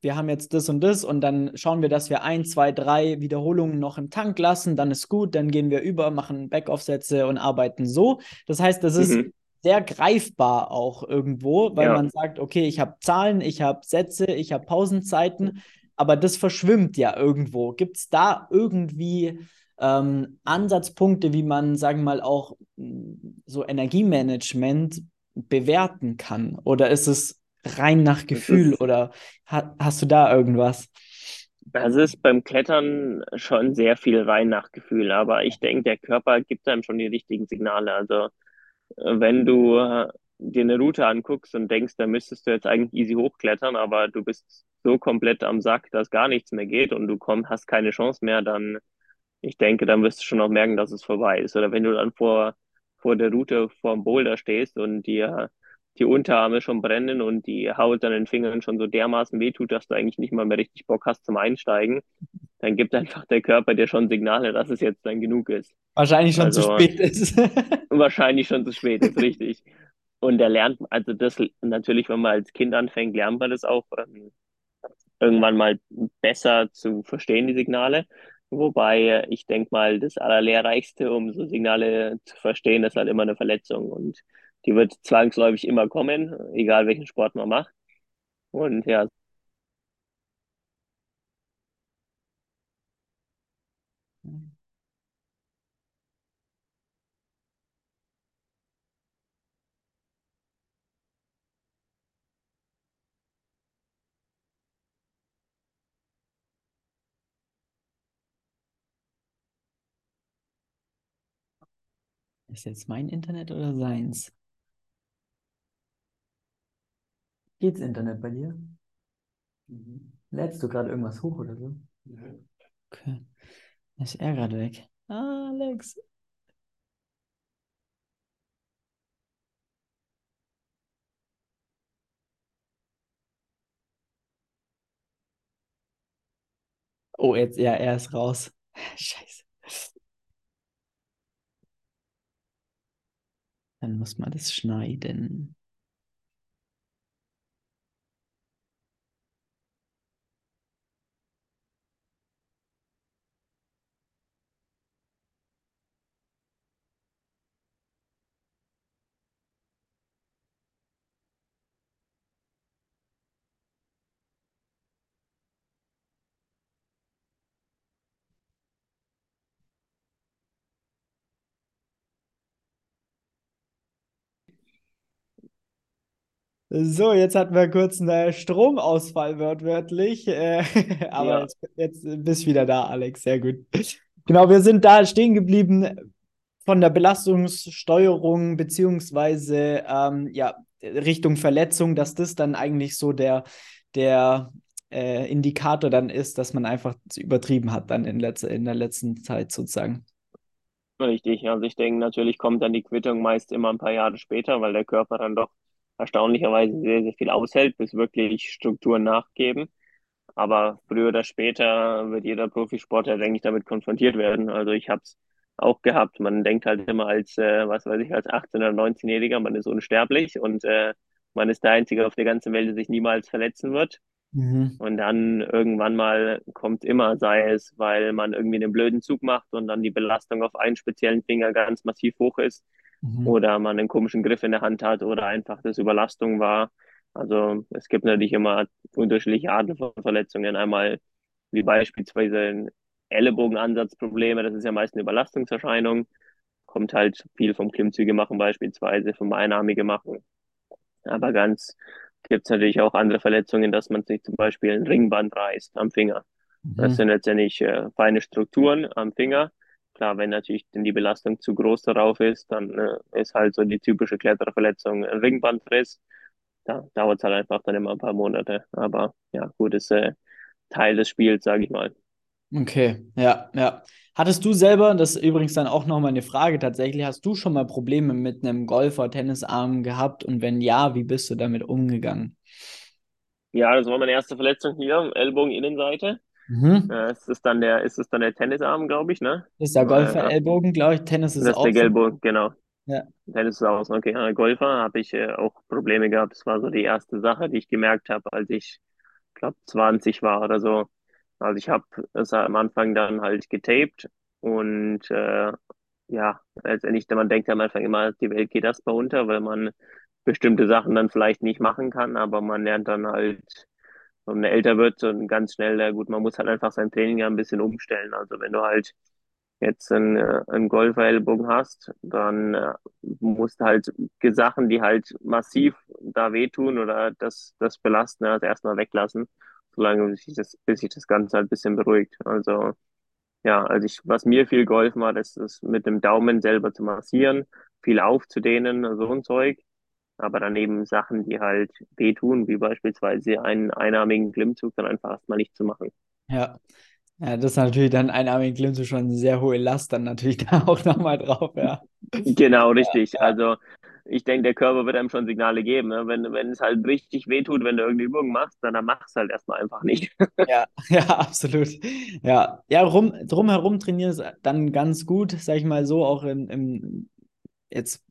wir haben jetzt das und das und dann schauen wir, dass wir ein, zwei, drei Wiederholungen noch im Tank lassen, dann ist gut, dann gehen wir über, machen Backoff-Sätze und arbeiten so. Das heißt, das ist mhm sehr greifbar auch irgendwo, weil ja. man sagt, okay, ich habe Zahlen, ich habe Sätze, ich habe Pausenzeiten, aber das verschwimmt ja irgendwo. Gibt es da irgendwie ähm, Ansatzpunkte, wie man, sagen wir mal, auch hm, so Energiemanagement bewerten kann? Oder ist es rein nach Gefühl oder ha hast du da irgendwas? Das ist beim Klettern schon sehr viel rein nach Gefühl, aber ich denke, der Körper gibt einem schon die richtigen Signale. Also wenn du äh, dir eine Route anguckst und denkst, da müsstest du jetzt eigentlich easy hochklettern, aber du bist so komplett am Sack, dass gar nichts mehr geht und du komm, hast keine Chance mehr, dann, ich denke, dann wirst du schon auch merken, dass es vorbei ist. Oder wenn du dann vor, vor der Route vor dem Boulder stehst und dir die Unterarme schon brennen und die Haut an den Fingern schon so dermaßen wehtut, dass du eigentlich nicht mal mehr richtig Bock hast zum Einsteigen, dann gibt einfach der Körper dir schon Signale, dass es jetzt dann genug ist. Wahrscheinlich schon also, zu spät ist. wahrscheinlich schon zu spät ist, richtig. Und er lernt, also das natürlich, wenn man als Kind anfängt, lernt man das auch ähm, irgendwann mal besser zu verstehen, die Signale. Wobei ich denke mal, das Allerlehrreichste, um so Signale zu verstehen, ist halt immer eine Verletzung. Und die wird zwangsläufig immer kommen, egal welchen Sport man macht. Und ja, Ist jetzt mein Internet oder seins? Geht's Internet bei dir? Mhm. Lädst du gerade irgendwas hoch oder so? Ja. Okay. Ist er gerade weg? Alex. Oh, jetzt, ja, er ist raus. Scheiße. Dann muss man das schneiden. So, jetzt hatten wir kurz einen Stromausfall wörtlich. Äh, aber Ja, jetzt, jetzt bist du wieder da, Alex. Sehr gut. Genau, wir sind da stehen geblieben von der Belastungssteuerung beziehungsweise ähm, ja, Richtung Verletzung, dass das dann eigentlich so der, der äh, Indikator dann ist, dass man einfach übertrieben hat dann in, letz in der letzten Zeit sozusagen. richtig. Also ich denke, natürlich kommt dann die Quittung meist immer ein paar Jahre später, weil der Körper dann doch erstaunlicherweise sehr, sehr viel aushält, bis wirklich Strukturen nachgeben. Aber früher oder später wird jeder Profisportler, denke ich, damit konfrontiert werden. Also ich habe es auch gehabt. Man denkt halt immer als, äh, was weiß ich, als 18- oder 19-Jähriger, man ist unsterblich und äh, man ist der Einzige auf der ganzen Welt, der sich niemals verletzen wird. Mhm. Und dann irgendwann mal kommt immer, sei es, weil man irgendwie einen blöden Zug macht und dann die Belastung auf einen speziellen Finger ganz massiv hoch ist Mhm. oder man einen komischen Griff in der Hand hat oder einfach das Überlastung war. Also es gibt natürlich immer unterschiedliche Arten von Verletzungen. Einmal wie beispielsweise Ellenbogenansatzprobleme, das ist ja meist eine Überlastungserscheinung, kommt halt viel vom Klimmzüge machen beispielsweise, vom Einnahmige machen. Aber ganz gibt es natürlich auch andere Verletzungen, dass man sich zum Beispiel ein Ringband reißt am Finger. Das Mhm. sind letztendlich äh, feine Strukturen am Finger. Klar, wenn natürlich denn die Belastung zu groß darauf ist, dann äh, ist halt so die typische Kletterverletzung ein Ringbandriss. Da dauert es halt einfach dann immer ein paar Monate. Aber ja, gut, ist äh, Teil des Spiels, sage ich mal. Okay, ja, ja. Hattest du selber, das ist übrigens dann auch nochmal eine Frage tatsächlich, hast du schon mal Probleme mit einem Golfer, Tennisarm gehabt? Und wenn ja, wie bist du damit umgegangen? Ja, das war meine erste Verletzung hier, Ellbogeninnenseite. Mhm. Äh, es ist dann der, ist es dann der Tennisarm, glaube ich, ne? Das ist der Äh, Golfer-Ellbogen, glaube ich. Tennis ist das ist der gelbe, genau. Ja. Tennis ist außen. Okay, äh, Golfer habe ich äh, auch Probleme gehabt. Das war so die erste Sache, die ich gemerkt habe, als ich, glaube 20 war oder so. Also ich habe es am Anfang dann halt getaped und äh, ja, letztendlich, man denkt ja am Anfang immer, die Welt geht erstmal unter, weil man bestimmte Sachen dann vielleicht nicht machen kann, aber man lernt dann halt, wenn man älter wird und ganz schnell, gut, man muss halt einfach sein Training ja ein bisschen umstellen. Also wenn du halt jetzt einen, äh, einen Golfer-Ellbogen hast, dann äh, musst du halt Sachen, die halt massiv da wehtun oder das, das belasten, also erstmal weglassen, solange sich das, bis sich das Ganze halt ein bisschen beruhigt. Also ja, also ich, was mir viel geholfen hat, ist es mit dem Daumen selber zu massieren, viel aufzudehnen, so ein Zeug. Aber daneben Sachen, die halt wehtun, wie beispielsweise einen einarmigen Klimmzug, dann einfach erstmal nicht zu machen. Ja. Ja, das ist natürlich dann einarmigen Klimmzug schon eine sehr hohe Last dann natürlich da auch nochmal drauf, ja. Genau, richtig. Ja, Also ich denke, der Körper wird einem schon Signale geben. Ne? Wenn, wenn es halt richtig wehtut, wenn du irgendeine Übung machst, dann, dann mach es halt erstmal einfach nicht. ja, ja, absolut. Ja, ja, rum, drumherum trainieren ist dann ganz gut, sag ich mal so, auch im, im jetzt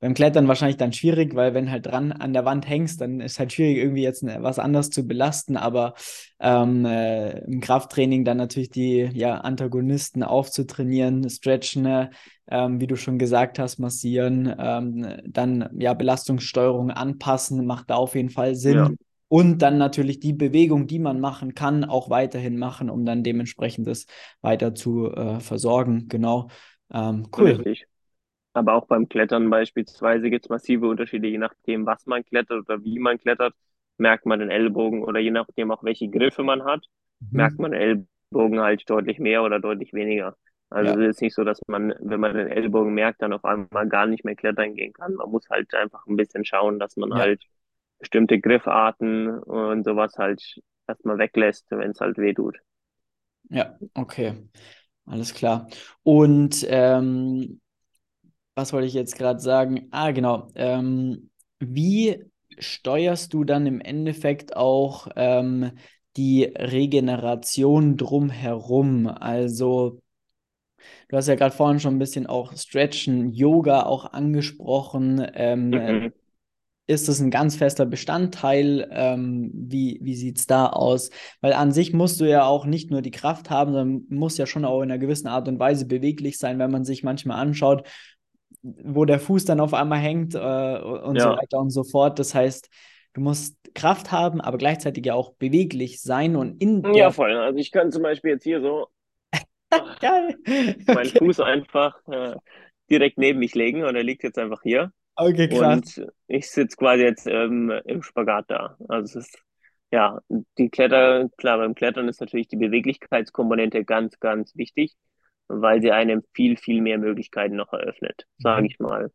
beim Klettern wahrscheinlich dann schwierig, weil wenn halt dran an der Wand hängst, dann ist halt schwierig, irgendwie jetzt ne, was anderes zu belasten. Aber ähm, äh, im Krafttraining dann natürlich die ja, Antagonisten aufzutrainieren, stretchen, äh, wie du schon gesagt hast, massieren, ähm, dann ja Belastungssteuerung anpassen, macht da auf jeden Fall Ja, Sinn. Und dann natürlich die Bewegung, die man machen kann, auch weiterhin machen, um dann dementsprechend das weiter zu äh, versorgen. Genau. Ähm, cool. richtig. Aber auch beim Klettern beispielsweise gibt es massive Unterschiede, je nachdem, was man klettert oder wie man klettert, merkt man den Ellbogen oder je nachdem auch welche Griffe man hat, merkt Mhm. man den Ellbogen halt deutlich mehr oder deutlich weniger. Also Ja, es ist nicht so, dass man, wenn man den Ellbogen merkt, dann auf einmal gar nicht mehr klettern gehen kann. Man muss halt einfach ein bisschen schauen, dass man ja. halt bestimmte Griffarten und sowas halt erstmal weglässt, wenn es halt weh tut. Ja, okay, alles klar. Und ähm, was wollte ich jetzt gerade sagen? Ah, genau. Ähm, wie steuerst du dann im Endeffekt auch ähm, die Regeneration drumherum? Also Du hast ja gerade vorhin schon ein bisschen auch Stretchen, Yoga auch angesprochen. Ähm, mhm. Ist es ein ganz fester Bestandteil? Ähm, wie wie sieht es da aus? Weil an sich musst du ja auch nicht nur die Kraft haben, sondern muss ja schon auch in einer gewissen Art und Weise beweglich sein, wenn man sich manchmal anschaut, wo der Fuß dann auf einmal hängt äh, und ja. so weiter und so fort. Das heißt, du musst Kraft haben, aber gleichzeitig ja auch beweglich sein und in Ja, voll. Also ich kann zum Beispiel jetzt hier so Geil. meinen okay. Fuß einfach äh, direkt neben mich legen und er liegt jetzt einfach hier. Okay, krass. Und ich sitze quasi jetzt ähm, im Spagat da. Also es ist, ja, die Kletter, klar, beim Klettern ist natürlich die Beweglichkeitskomponente ganz, ganz wichtig, weil sie einem viel, viel mehr Möglichkeiten noch eröffnet, sage mhm. ich mal.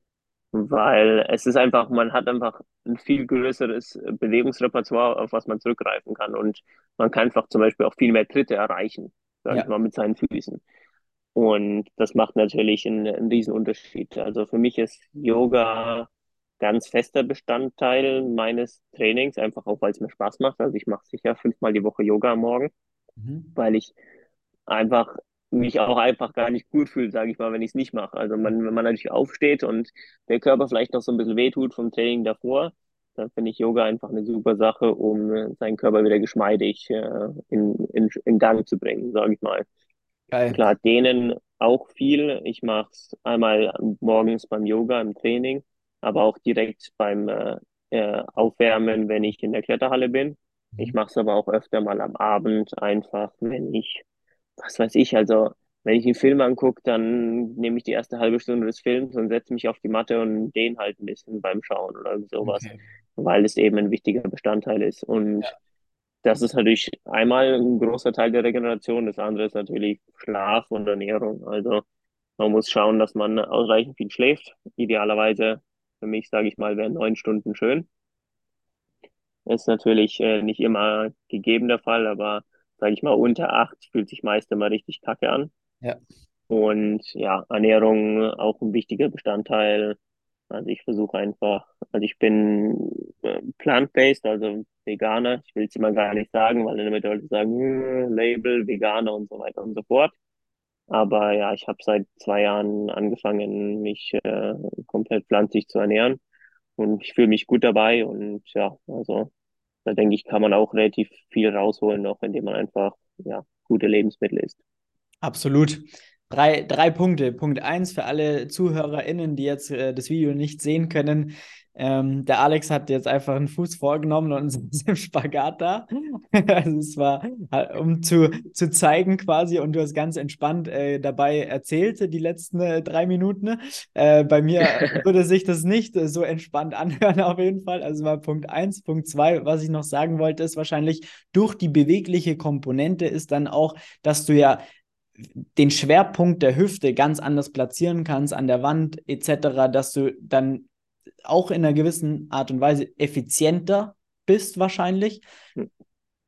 Weil es ist einfach, man hat einfach ein viel größeres Bewegungsrepertoire, auf was man zurückgreifen kann. Und man kann einfach zum Beispiel auch viel mehr Tritte erreichen, sage ja. ich mal, mit seinen Füßen. Und das macht natürlich einen, einen riesen Unterschied. Also für mich ist Yoga ganz fester Bestandteil meines Trainings, einfach auch, weil es mir Spaß macht. Also ich mache sicher fünfmal die Woche Yoga am Morgen, mhm. weil ich einfach mich auch einfach gar nicht gut fühle, sage ich mal, wenn ich es nicht mache. Also man, wenn man natürlich aufsteht und der Körper vielleicht noch so ein bisschen wehtut vom Training davor, dann finde ich Yoga einfach eine super Sache, um seinen Körper wieder geschmeidig äh, in, in, in Gang zu bringen, sage ich mal. Geil. Klar, denen auch viel. Ich mache es einmal morgens beim Yoga im Training, aber auch direkt beim äh, äh Aufwärmen, wenn ich in der Kletterhalle bin. Ich mhm. mache es aber auch öfter mal am Abend, einfach wenn ich, was weiß ich, also wenn ich einen Film angucke, dann nehme ich die erste halbe Stunde des Films und setze mich auf die Matte und den halt ein bisschen beim Schauen oder sowas, okay. weil es eben ein wichtiger Bestandteil ist. Und ja das ist natürlich einmal ein großer Teil der Regeneration. Das andere ist natürlich Schlaf und Ernährung. Also man muss schauen, dass man ausreichend viel schläft. Idealerweise, für mich sage ich mal, wären neun Stunden schön. Ist natürlich äh, nicht immer gegeben der Fall, aber sage ich mal, unter acht fühlt sich meist immer richtig kacke an. Ja. Und ja, Ernährung auch ein wichtiger Bestandteil. Also ich versuche einfach, also ich bin äh, plant-based, also Veganer. Ich will es immer gar nicht sagen, weil dann immer Leute sagen, hm, Label, Veganer und so weiter und so fort. Aber ja, ich habe seit zwei Jahren angefangen, mich äh, komplett pflanzlich zu ernähren. Und ich fühle mich gut dabei. Und ja, also da denke ich, kann man auch relativ viel rausholen, noch indem man einfach ja, gute Lebensmittel isst. Absolut. Drei, drei Punkte. Punkt eins für alle ZuhörerInnen, die jetzt äh, das Video nicht sehen können. Ähm, der Alex hat jetzt einfach einen Fuß vorgenommen und ist im Spagat da. also es war, um zu, zu zeigen quasi, und du hast ganz entspannt äh, dabei erzählt, die letzten äh, drei Minuten. Äh, bei mir würde sich das nicht äh, so entspannt anhören, auf jeden Fall. Also war Punkt eins. Punkt zwei, was ich noch sagen wollte, ist wahrscheinlich durch die bewegliche Komponente ist dann auch, dass du ja den Schwerpunkt der Hüfte ganz anders platzieren kannst an der Wand etc., dass du dann auch in einer gewissen Art und Weise effizienter bist wahrscheinlich.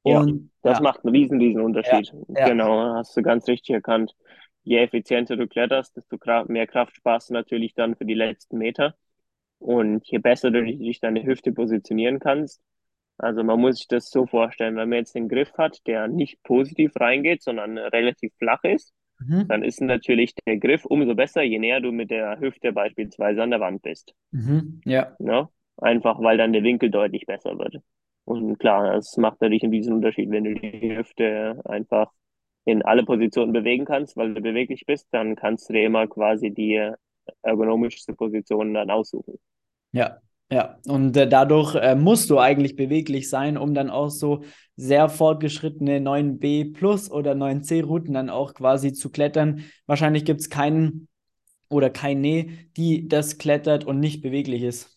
Ja, und, das ja. macht einen riesen, riesen Unterschied. Ja, genau, hast du ganz richtig erkannt. Je effizienter du kletterst, desto mehr Kraft sparst du natürlich dann für die letzten Meter. Und je besser du dich deine Hüfte positionieren kannst. Also man muss sich das so vorstellen, wenn man jetzt den Griff hat, der nicht positiv reingeht, sondern relativ flach ist, Mhm. Dann ist natürlich der Griff umso besser, je näher du mit der Hüfte beispielsweise an der Wand bist. Mhm. Ja. ja. Einfach weil dann der Winkel deutlich besser wird. Und klar, es macht natürlich einen riesen Unterschied, wenn du die Hüfte einfach in alle Positionen bewegen kannst, weil du beweglich bist, dann kannst du dir immer quasi die ergonomischste Position dann aussuchen. Ja, ja, und äh, dadurch äh, musst du eigentlich beweglich sein, um dann auch so sehr fortgeschrittene 9b Plus oder 9c Routen dann auch quasi zu klettern. Wahrscheinlich gibt es keinen oder keine, die das klettert und nicht beweglich ist.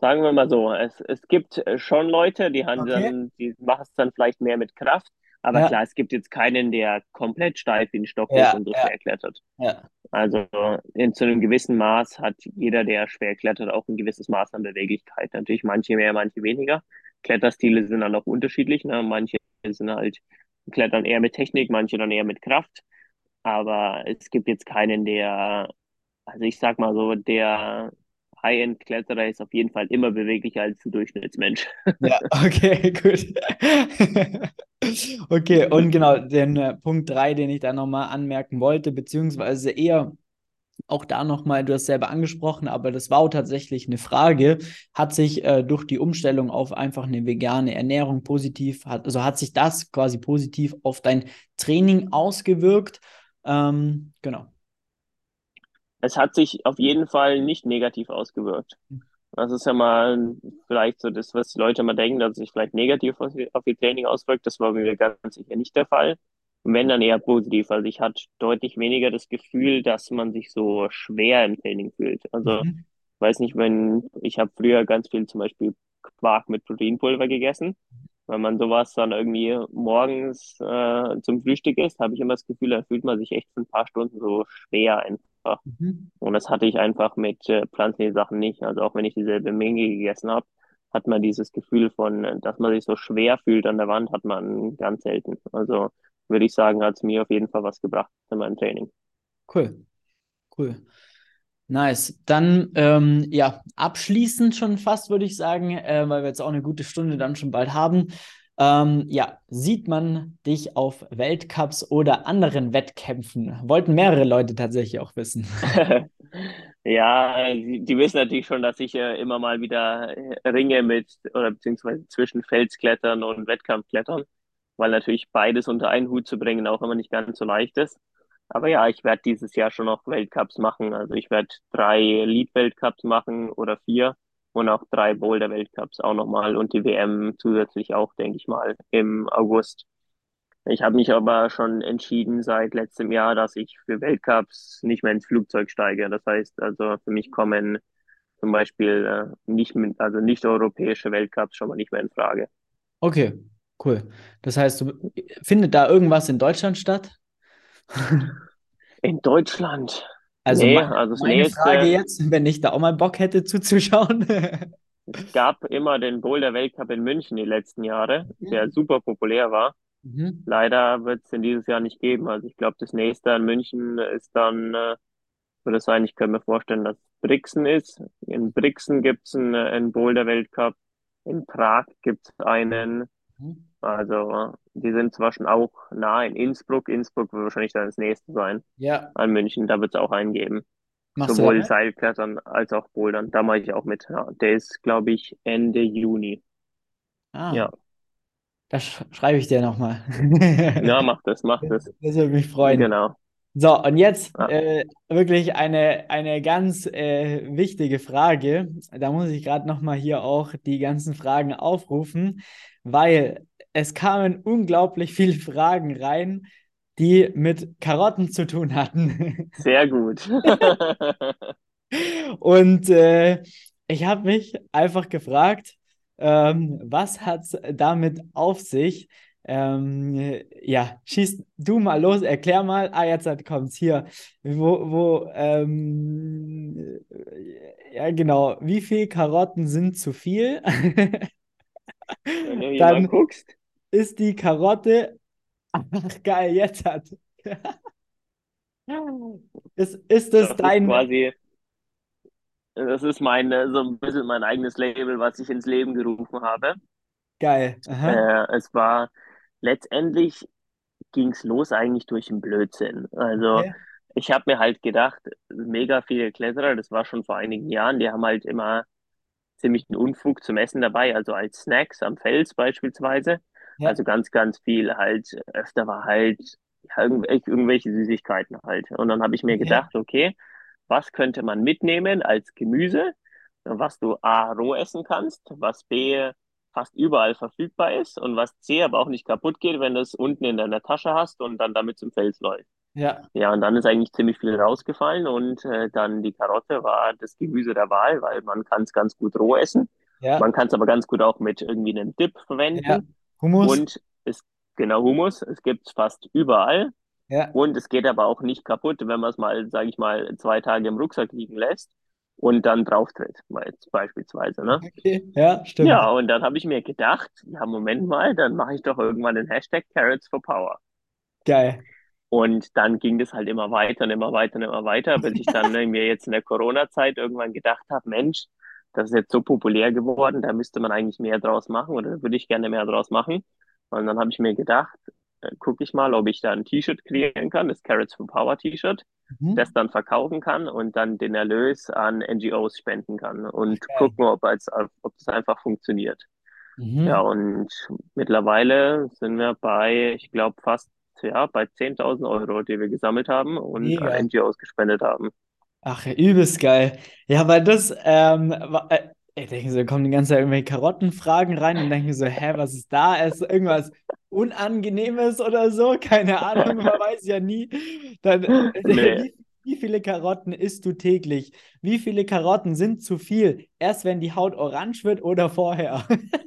Sagen wir mal so, es, es gibt äh, schon Leute, die, haben okay. dann, die machen es dann vielleicht mehr mit Kraft, aber ja. klar, es gibt jetzt keinen, der komplett steif wie ein Stock ja, ist und so ja. schwer klettert. Ja. Also in zu einem gewissen Maß hat jeder, der schwer klettert, auch ein gewisses Maß an Beweglichkeit. Natürlich manche mehr, manche weniger. Kletterstile sind dann auch unterschiedlich. Ne? Manche sind halt klettern eher mit Technik, manche dann eher mit Kraft. Aber es gibt jetzt keinen, der, also ich sag mal so, der High-End-Kletterer ist auf jeden Fall immer beweglicher als ein Durchschnittsmensch. Ja, okay, gut. Okay, und genau, den äh, Punkt 3, den ich da nochmal anmerken wollte, beziehungsweise eher auch da nochmal, du hast selber angesprochen, aber das war auch tatsächlich eine Frage, hat sich äh, durch die Umstellung auf einfach eine vegane Ernährung positiv, hat, also hat sich das quasi positiv auf dein Training ausgewirkt? Ähm, genau. Es hat sich auf jeden Fall nicht negativ ausgewirkt. Das ist ja mal vielleicht so das, was Leute mal denken, dass es sich vielleicht negativ auf, auf ihr Training auswirkt. Das war mir ganz sicher nicht der Fall. wenn dann eher positiv. Also ich hatte deutlich weniger das Gefühl, dass man sich so schwer im Training fühlt. Also Mhm. weiß nicht, wenn ich habe früher ganz viel zum Beispiel Quark mit Proteinpulver gegessen. Wenn man sowas dann irgendwie morgens äh, zum Frühstück isst, habe ich immer das Gefühl, da fühlt man sich echt für ein paar Stunden so schwer einfach. Mhm. Und das hatte ich einfach mit äh, pflanzlichen Sachen nicht. Also auch wenn ich dieselbe Menge gegessen habe, hat man dieses Gefühl von, äh, dass man sich so schwer fühlt an der Wand, hat man ganz selten. Also würde ich sagen, hat es mir auf jeden Fall was gebracht in meinem Training. Cool, cool. Nice. Dann, ähm, ja, abschließend schon fast, würde ich sagen, äh, weil wir jetzt auch eine gute Stunde dann schon bald haben. Ähm, ja, sieht man dich auf Weltcups oder anderen Wettkämpfen? Wollten mehrere Leute tatsächlich auch wissen. Ja, die, die wissen natürlich schon, dass ich äh, immer mal wieder äh, ringe mit oder beziehungsweise zwischen Felsklettern und Wettkampfklettern, weil natürlich beides unter einen Hut zu bringen auch immer nicht ganz so leicht ist. Aber ja, ich werde dieses Jahr schon noch Weltcups machen. Also ich werde drei Lead-Weltcups machen oder vier und auch drei Boulder-Weltcups auch nochmal und die WM zusätzlich auch, denke ich mal, im August. Ich habe mich aber schon entschieden seit letztem Jahr, dass ich für Weltcups nicht mehr ins Flugzeug steige. Das heißt, also für mich kommen zum Beispiel äh, nicht mit, also nicht europäische Weltcups schon mal nicht mehr in Frage. Okay, cool. Das heißt, du, findet da irgendwas in Deutschland statt? In Deutschland? Also Nee, meine, also meine Frage nächste, jetzt, wenn ich da auch mal Bock hätte zuzuschauen. es gab immer den Boulder-Weltcup in München die letzten Jahre, der Mhm. super populär war. Mhm. Leider wird es den dieses Jahr nicht geben. Also ich glaube, das nächste in München ist dann, äh, würde es sein, ich könnte mir vorstellen, dass Brixen ist. In Brixen gibt es einen, einen Boulder-Weltcup. In Prag gibt es einen. Mhm. Also die sind zwar schon auch nah in Innsbruck. Innsbruck wird wahrscheinlich dann das nächste sein. Ja, An München, da wird es auch einen geben. machst du Sowohl? Seilklettern als auch Bouldern. Da mache ich auch mit. Ja, der ist, glaube ich, Ende Juni. Ah, Ja, das sch schreibe ich dir nochmal. ja, mach das, mach das. Das würde mich freuen. Genau. So, und jetzt Ja, äh, wirklich eine, eine ganz äh, wichtige Frage. Da muss ich gerade nochmal hier auch die ganzen Fragen aufrufen, weil es kamen unglaublich viele Fragen rein, die mit Karotten zu tun hatten. sehr gut. Und äh, ich habe mich einfach gefragt, ähm, was hat es damit auf sich? Ähm, ja, schieß du mal los, erklär mal. Ah, jetzt kommt es hier. Wo, wo, ähm, ja, genau. Wie viel Karotten sind zu viel? Wenn du Dann guckst, ist die Karotte, ach geil, jetzt hat. Ist, ist das ist dein, quasi, das ist mein, so ein bisschen mein eigenes Label, was ich ins Leben gerufen habe. geil, aha, Äh, es war letztendlich ging's los eigentlich durch den Blödsinn. Also okay, ich habe mir halt gedacht, mega viele Kletterer, das war schon vor einigen Jahren, die haben halt immer ziemlichen Unfug zum Essen dabei, also als Snacks am Fels beispielsweise. ja, Also ganz, ganz viel halt, öfter war halt irgendwelche, Süßigkeiten halt. Und dann habe ich mir gedacht, okay, was könnte man mitnehmen als Gemüse, was du A, roh essen kannst, was B, fast überall verfügbar ist und was C, aber auch nicht kaputt geht, wenn du es unten in deiner Tasche hast und dann damit zum Fels läufst. ja, Ja, und dann ist eigentlich ziemlich viel rausgefallen und äh, dann die Karotte war das Gemüse der Wahl, weil man kann es ganz gut roh essen. ja, Man kann es aber ganz gut auch mit irgendwie einem Dip ja. verwenden. Hummus, Und es, genau, Hummus, es gibt es fast überall. ja, Und es geht aber auch nicht kaputt, wenn man es mal, sage ich mal, zwei Tage im Rucksack liegen lässt und dann drauf tritt, jetzt beispielsweise, ne? okay, ja, stimmt. Ja, und dann habe ich mir gedacht, ja, Moment mal, dann mache ich doch irgendwann den Hashtag Carrots for Power. Geil. Und dann ging das halt immer weiter und immer weiter und immer weiter, bis ich dann ne, mir jetzt in der Corona-Zeit irgendwann gedacht habe, Mensch, das ist jetzt so populär geworden, da müsste man eigentlich mehr draus machen oder würde ich gerne mehr draus machen. Und dann habe ich mir gedacht, gucke ich mal, ob ich da ein T-Shirt kreieren kann, das Carrots for Power T-Shirt, Mhm. das dann verkaufen kann und dann den Erlös an NGOs spenden kann und Geil. gucken, ob, als, ob das einfach funktioniert. Ja, Mhm. und mittlerweile sind wir bei, ich glaube, fast, ja, bei 10.000 Euro, die wir gesammelt haben und an Mega. NGOs gespendet haben. Ach, übelst geil. Ja, weil das, ähm, äh, ich denke so, da kommen die ganze Zeit irgendwelche Karottenfragen rein und denke so, hä, was ist da? Ist irgendwas Unangenehmes oder so? Keine Ahnung, man weiß ja nie. Dann, äh, Nee. wie, wie viele Karotten isst du täglich? Wie viele Karotten sind zu viel? Erst wenn die Haut orange wird oder vorher?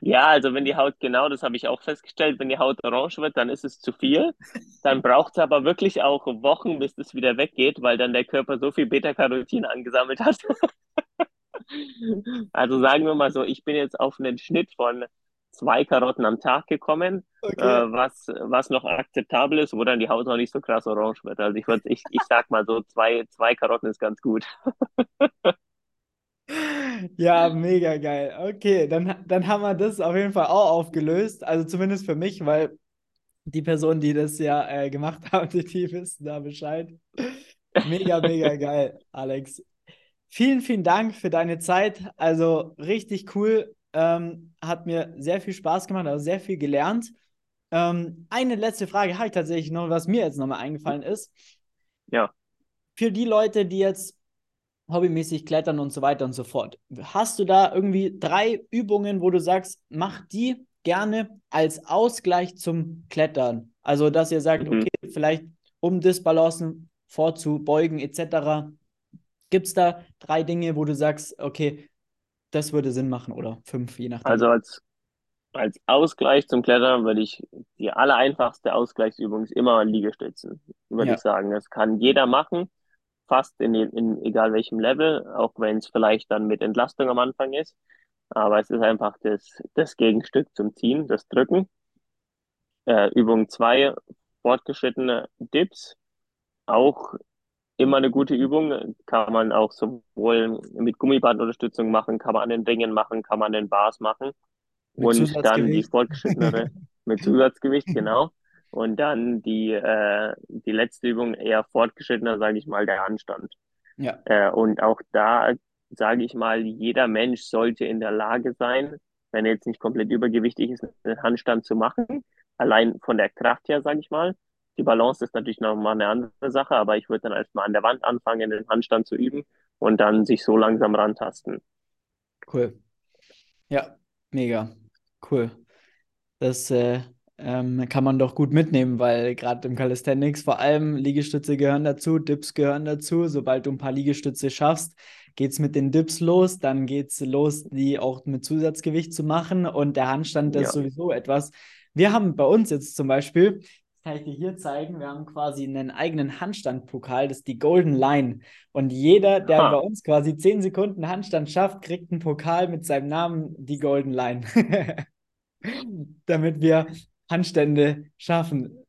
Ja, also wenn die Haut, genau, das habe ich auch festgestellt, wenn die Haut orange wird, dann ist es zu viel. Dann braucht es aber wirklich auch Wochen, bis es wieder weggeht, weil dann der Körper so viel Beta-Carotin angesammelt hat. Also sagen wir mal so, ich bin jetzt auf einen Schnitt von zwei Karotten am Tag gekommen, äh, Okay. was, was noch akzeptabel ist, wo dann die Haut noch nicht so krass orange wird. Also ich würde, ich, ich sag mal so, zwei, zwei Karotten ist ganz gut. Ja, mega geil. Okay, dann, dann haben wir das auf jeden Fall auch aufgelöst. Also zumindest für mich, weil die Personen, die das ja äh, gemacht haben, die, die wissen da Bescheid. Mega, mega geil, Alex. Vielen, vielen Dank für deine Zeit. Also richtig cool. Ähm, hat mir sehr viel Spaß gemacht, also sehr viel gelernt. Ähm, eine letzte Frage habe ich tatsächlich noch, was mir jetzt nochmal eingefallen ist. Ja, Für die Leute, die jetzt hobbymäßig klettern und so weiter und so fort. Hast du da irgendwie drei Übungen, wo du sagst, mach die gerne als Ausgleich zum Klettern? Also, dass ihr sagt, mhm. okay, vielleicht um das Balancen vorzubeugen etc. Gibt es da drei Dinge, wo du sagst, okay, das würde Sinn machen oder fünf, je nachdem? Also als, als Ausgleich zum Klettern würde ich, die allereinfachste Ausgleichsübung ist immer Liegestützen, würde Ja. ich sagen. Das kann jeder machen, fast in, in egal welchem Level, auch wenn es vielleicht dann mit Entlastung am Anfang ist. Aber es ist einfach das, das Gegenstück zum Ziehen, das Drücken. Äh, Übung zwei, fortgeschrittene Dips. Auch immer eine gute Übung. Kann man auch sowohl mit Gummibandunterstützung machen, kann man an den Ringen machen, kann man an den Bars machen. Mit Und dann die fortgeschrittenere mit Zusatzgewicht, genau. Und dann die, äh, die letzte Übung eher fortgeschrittener, sage ich mal, der Handstand. Ja, Äh, und auch da sage ich mal, jeder Mensch sollte in der Lage sein, wenn er jetzt nicht komplett übergewichtig ist, einen Handstand zu machen. Allein von der Kraft her, sage ich mal. Die Balance ist natürlich nochmal eine andere Sache, aber ich würde dann erstmal an der Wand anfangen, den Handstand zu üben und dann sich so langsam rantasten. cool. Ja, mega. Cool. Das äh, ähm, kann man doch gut mitnehmen, weil gerade im Calisthenics vor allem Liegestütze gehören dazu, Dips gehören dazu. Sobald du ein paar Liegestütze schaffst, geht es mit den Dips los, dann geht es los, die auch mit Zusatzgewicht zu machen und der Handstand ist Ja, sowieso etwas. Wir haben bei uns jetzt zum Beispiel, kann ich dir hier zeigen, wir haben quasi einen eigenen Handstandpokal, das ist die Golden Line. Und jeder, der bei ha, uns quasi 10 Sekunden Handstand schafft, kriegt einen Pokal mit seinem Namen, die Golden Line. Damit wir Handstände schaffen.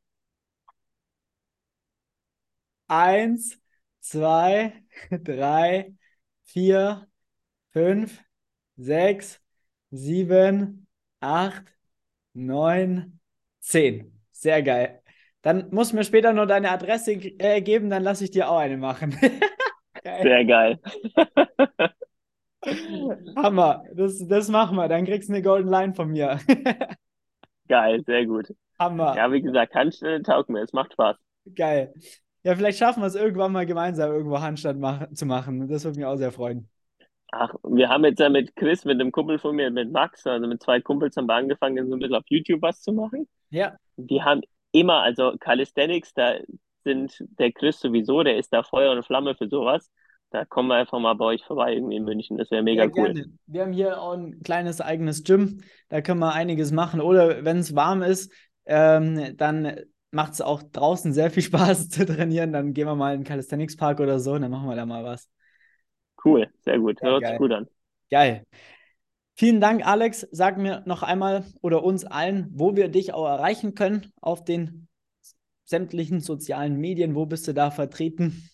Eins, zwei, drei, vier, fünf, sechs, sieben, acht, neun, zehn. Sehr geil. Dann musst du mir später noch deine Adresse äh, geben, dann lasse ich dir auch eine machen. Geil. sehr geil. Hammer. Das, das machen wir. Dann kriegst du eine Golden Line von mir. Geil, sehr gut. Hammer. Ja, wie gesagt, Handstände taugt mir, es macht Spaß. Geil. Ja, vielleicht schaffen wir es irgendwann mal gemeinsam irgendwo Handstand mach zu machen. Das würde mich auch sehr freuen. Ach, wir haben jetzt ja mit Chris, mit einem Kumpel von mir, mit Max, also mit zwei Kumpels haben wir angefangen, so ein bisschen auf YouTube was zu machen. Ja, Die haben immer, also Calisthenics, da sind der Chris sowieso, der ist da Feuer und Flamme für sowas. Da kommen wir einfach mal bei euch vorbei irgendwie in München. Das wäre mega sehr cool. gerne. Wir haben hier auch ein kleines eigenes Gym. Da können wir einiges machen. Oder wenn es warm ist, ähm, dann macht es auch draußen sehr viel Spaß zu trainieren. Dann gehen wir mal in den Calisthenics Park oder so und dann machen wir da mal was. Cool, sehr gut. Ja, Hört sich geil. gut an. Geil. Vielen Dank, Alex. Sag mir noch einmal oder uns allen, wo wir dich auch erreichen können auf den sämtlichen sozialen Medien. Wo bist du da vertreten?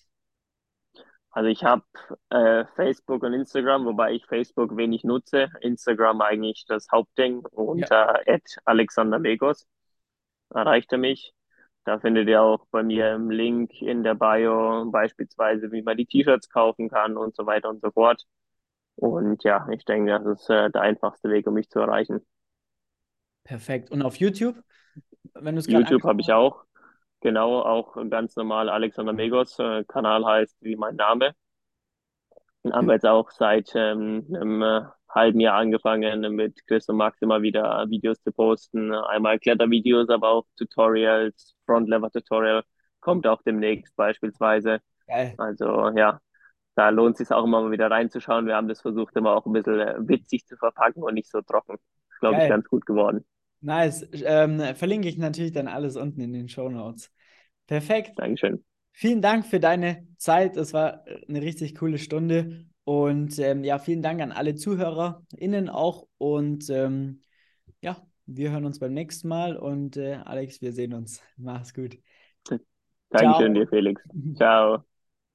Also ich habe äh, Facebook und Instagram, wobei ich Facebook wenig nutze. Instagram eigentlich das Hauptding. Unter ja. Alexander Megos erreicht er mich. Da findet ihr auch bei mir im Link in der Bio beispielsweise, wie man die T-Shirts kaufen kann und so weiter und so fort. Und ja, ich denke, das ist äh, der einfachste Weg, um mich zu erreichen. Perfekt. Und auf YouTube? Wenn YouTube habe ich auch. Genau, auch ganz normal Alexander Megos. Äh, Kanal heißt wie mein Name. Und haben wir jetzt auch seit ähm, einem äh, halben Jahr angefangen, mit Chris und Max immer wieder Videos zu posten. Einmal Klettervideos, aber auch Tutorials, Front-Lever-Tutorial kommt auch demnächst beispielsweise. Geil. Also ja, da lohnt es sich auch immer mal wieder reinzuschauen. Wir haben das versucht, immer auch ein bisschen äh, witzig zu verpacken und nicht so trocken. Glaube ich, ganz gut geworden. Nice. Ähm, verlinke ich natürlich dann alles unten in den Show Notes. Perfekt. Dankeschön. Vielen Dank für deine Zeit. Es war eine richtig coole Stunde. Und ähm, ja, vielen Dank an alle ZuhörerInnen auch. Und ähm, ja, wir hören uns beim nächsten Mal. Und äh, Alex, wir sehen uns. Mach's gut. Dankeschön Ciao. dir, Felix. Ciao.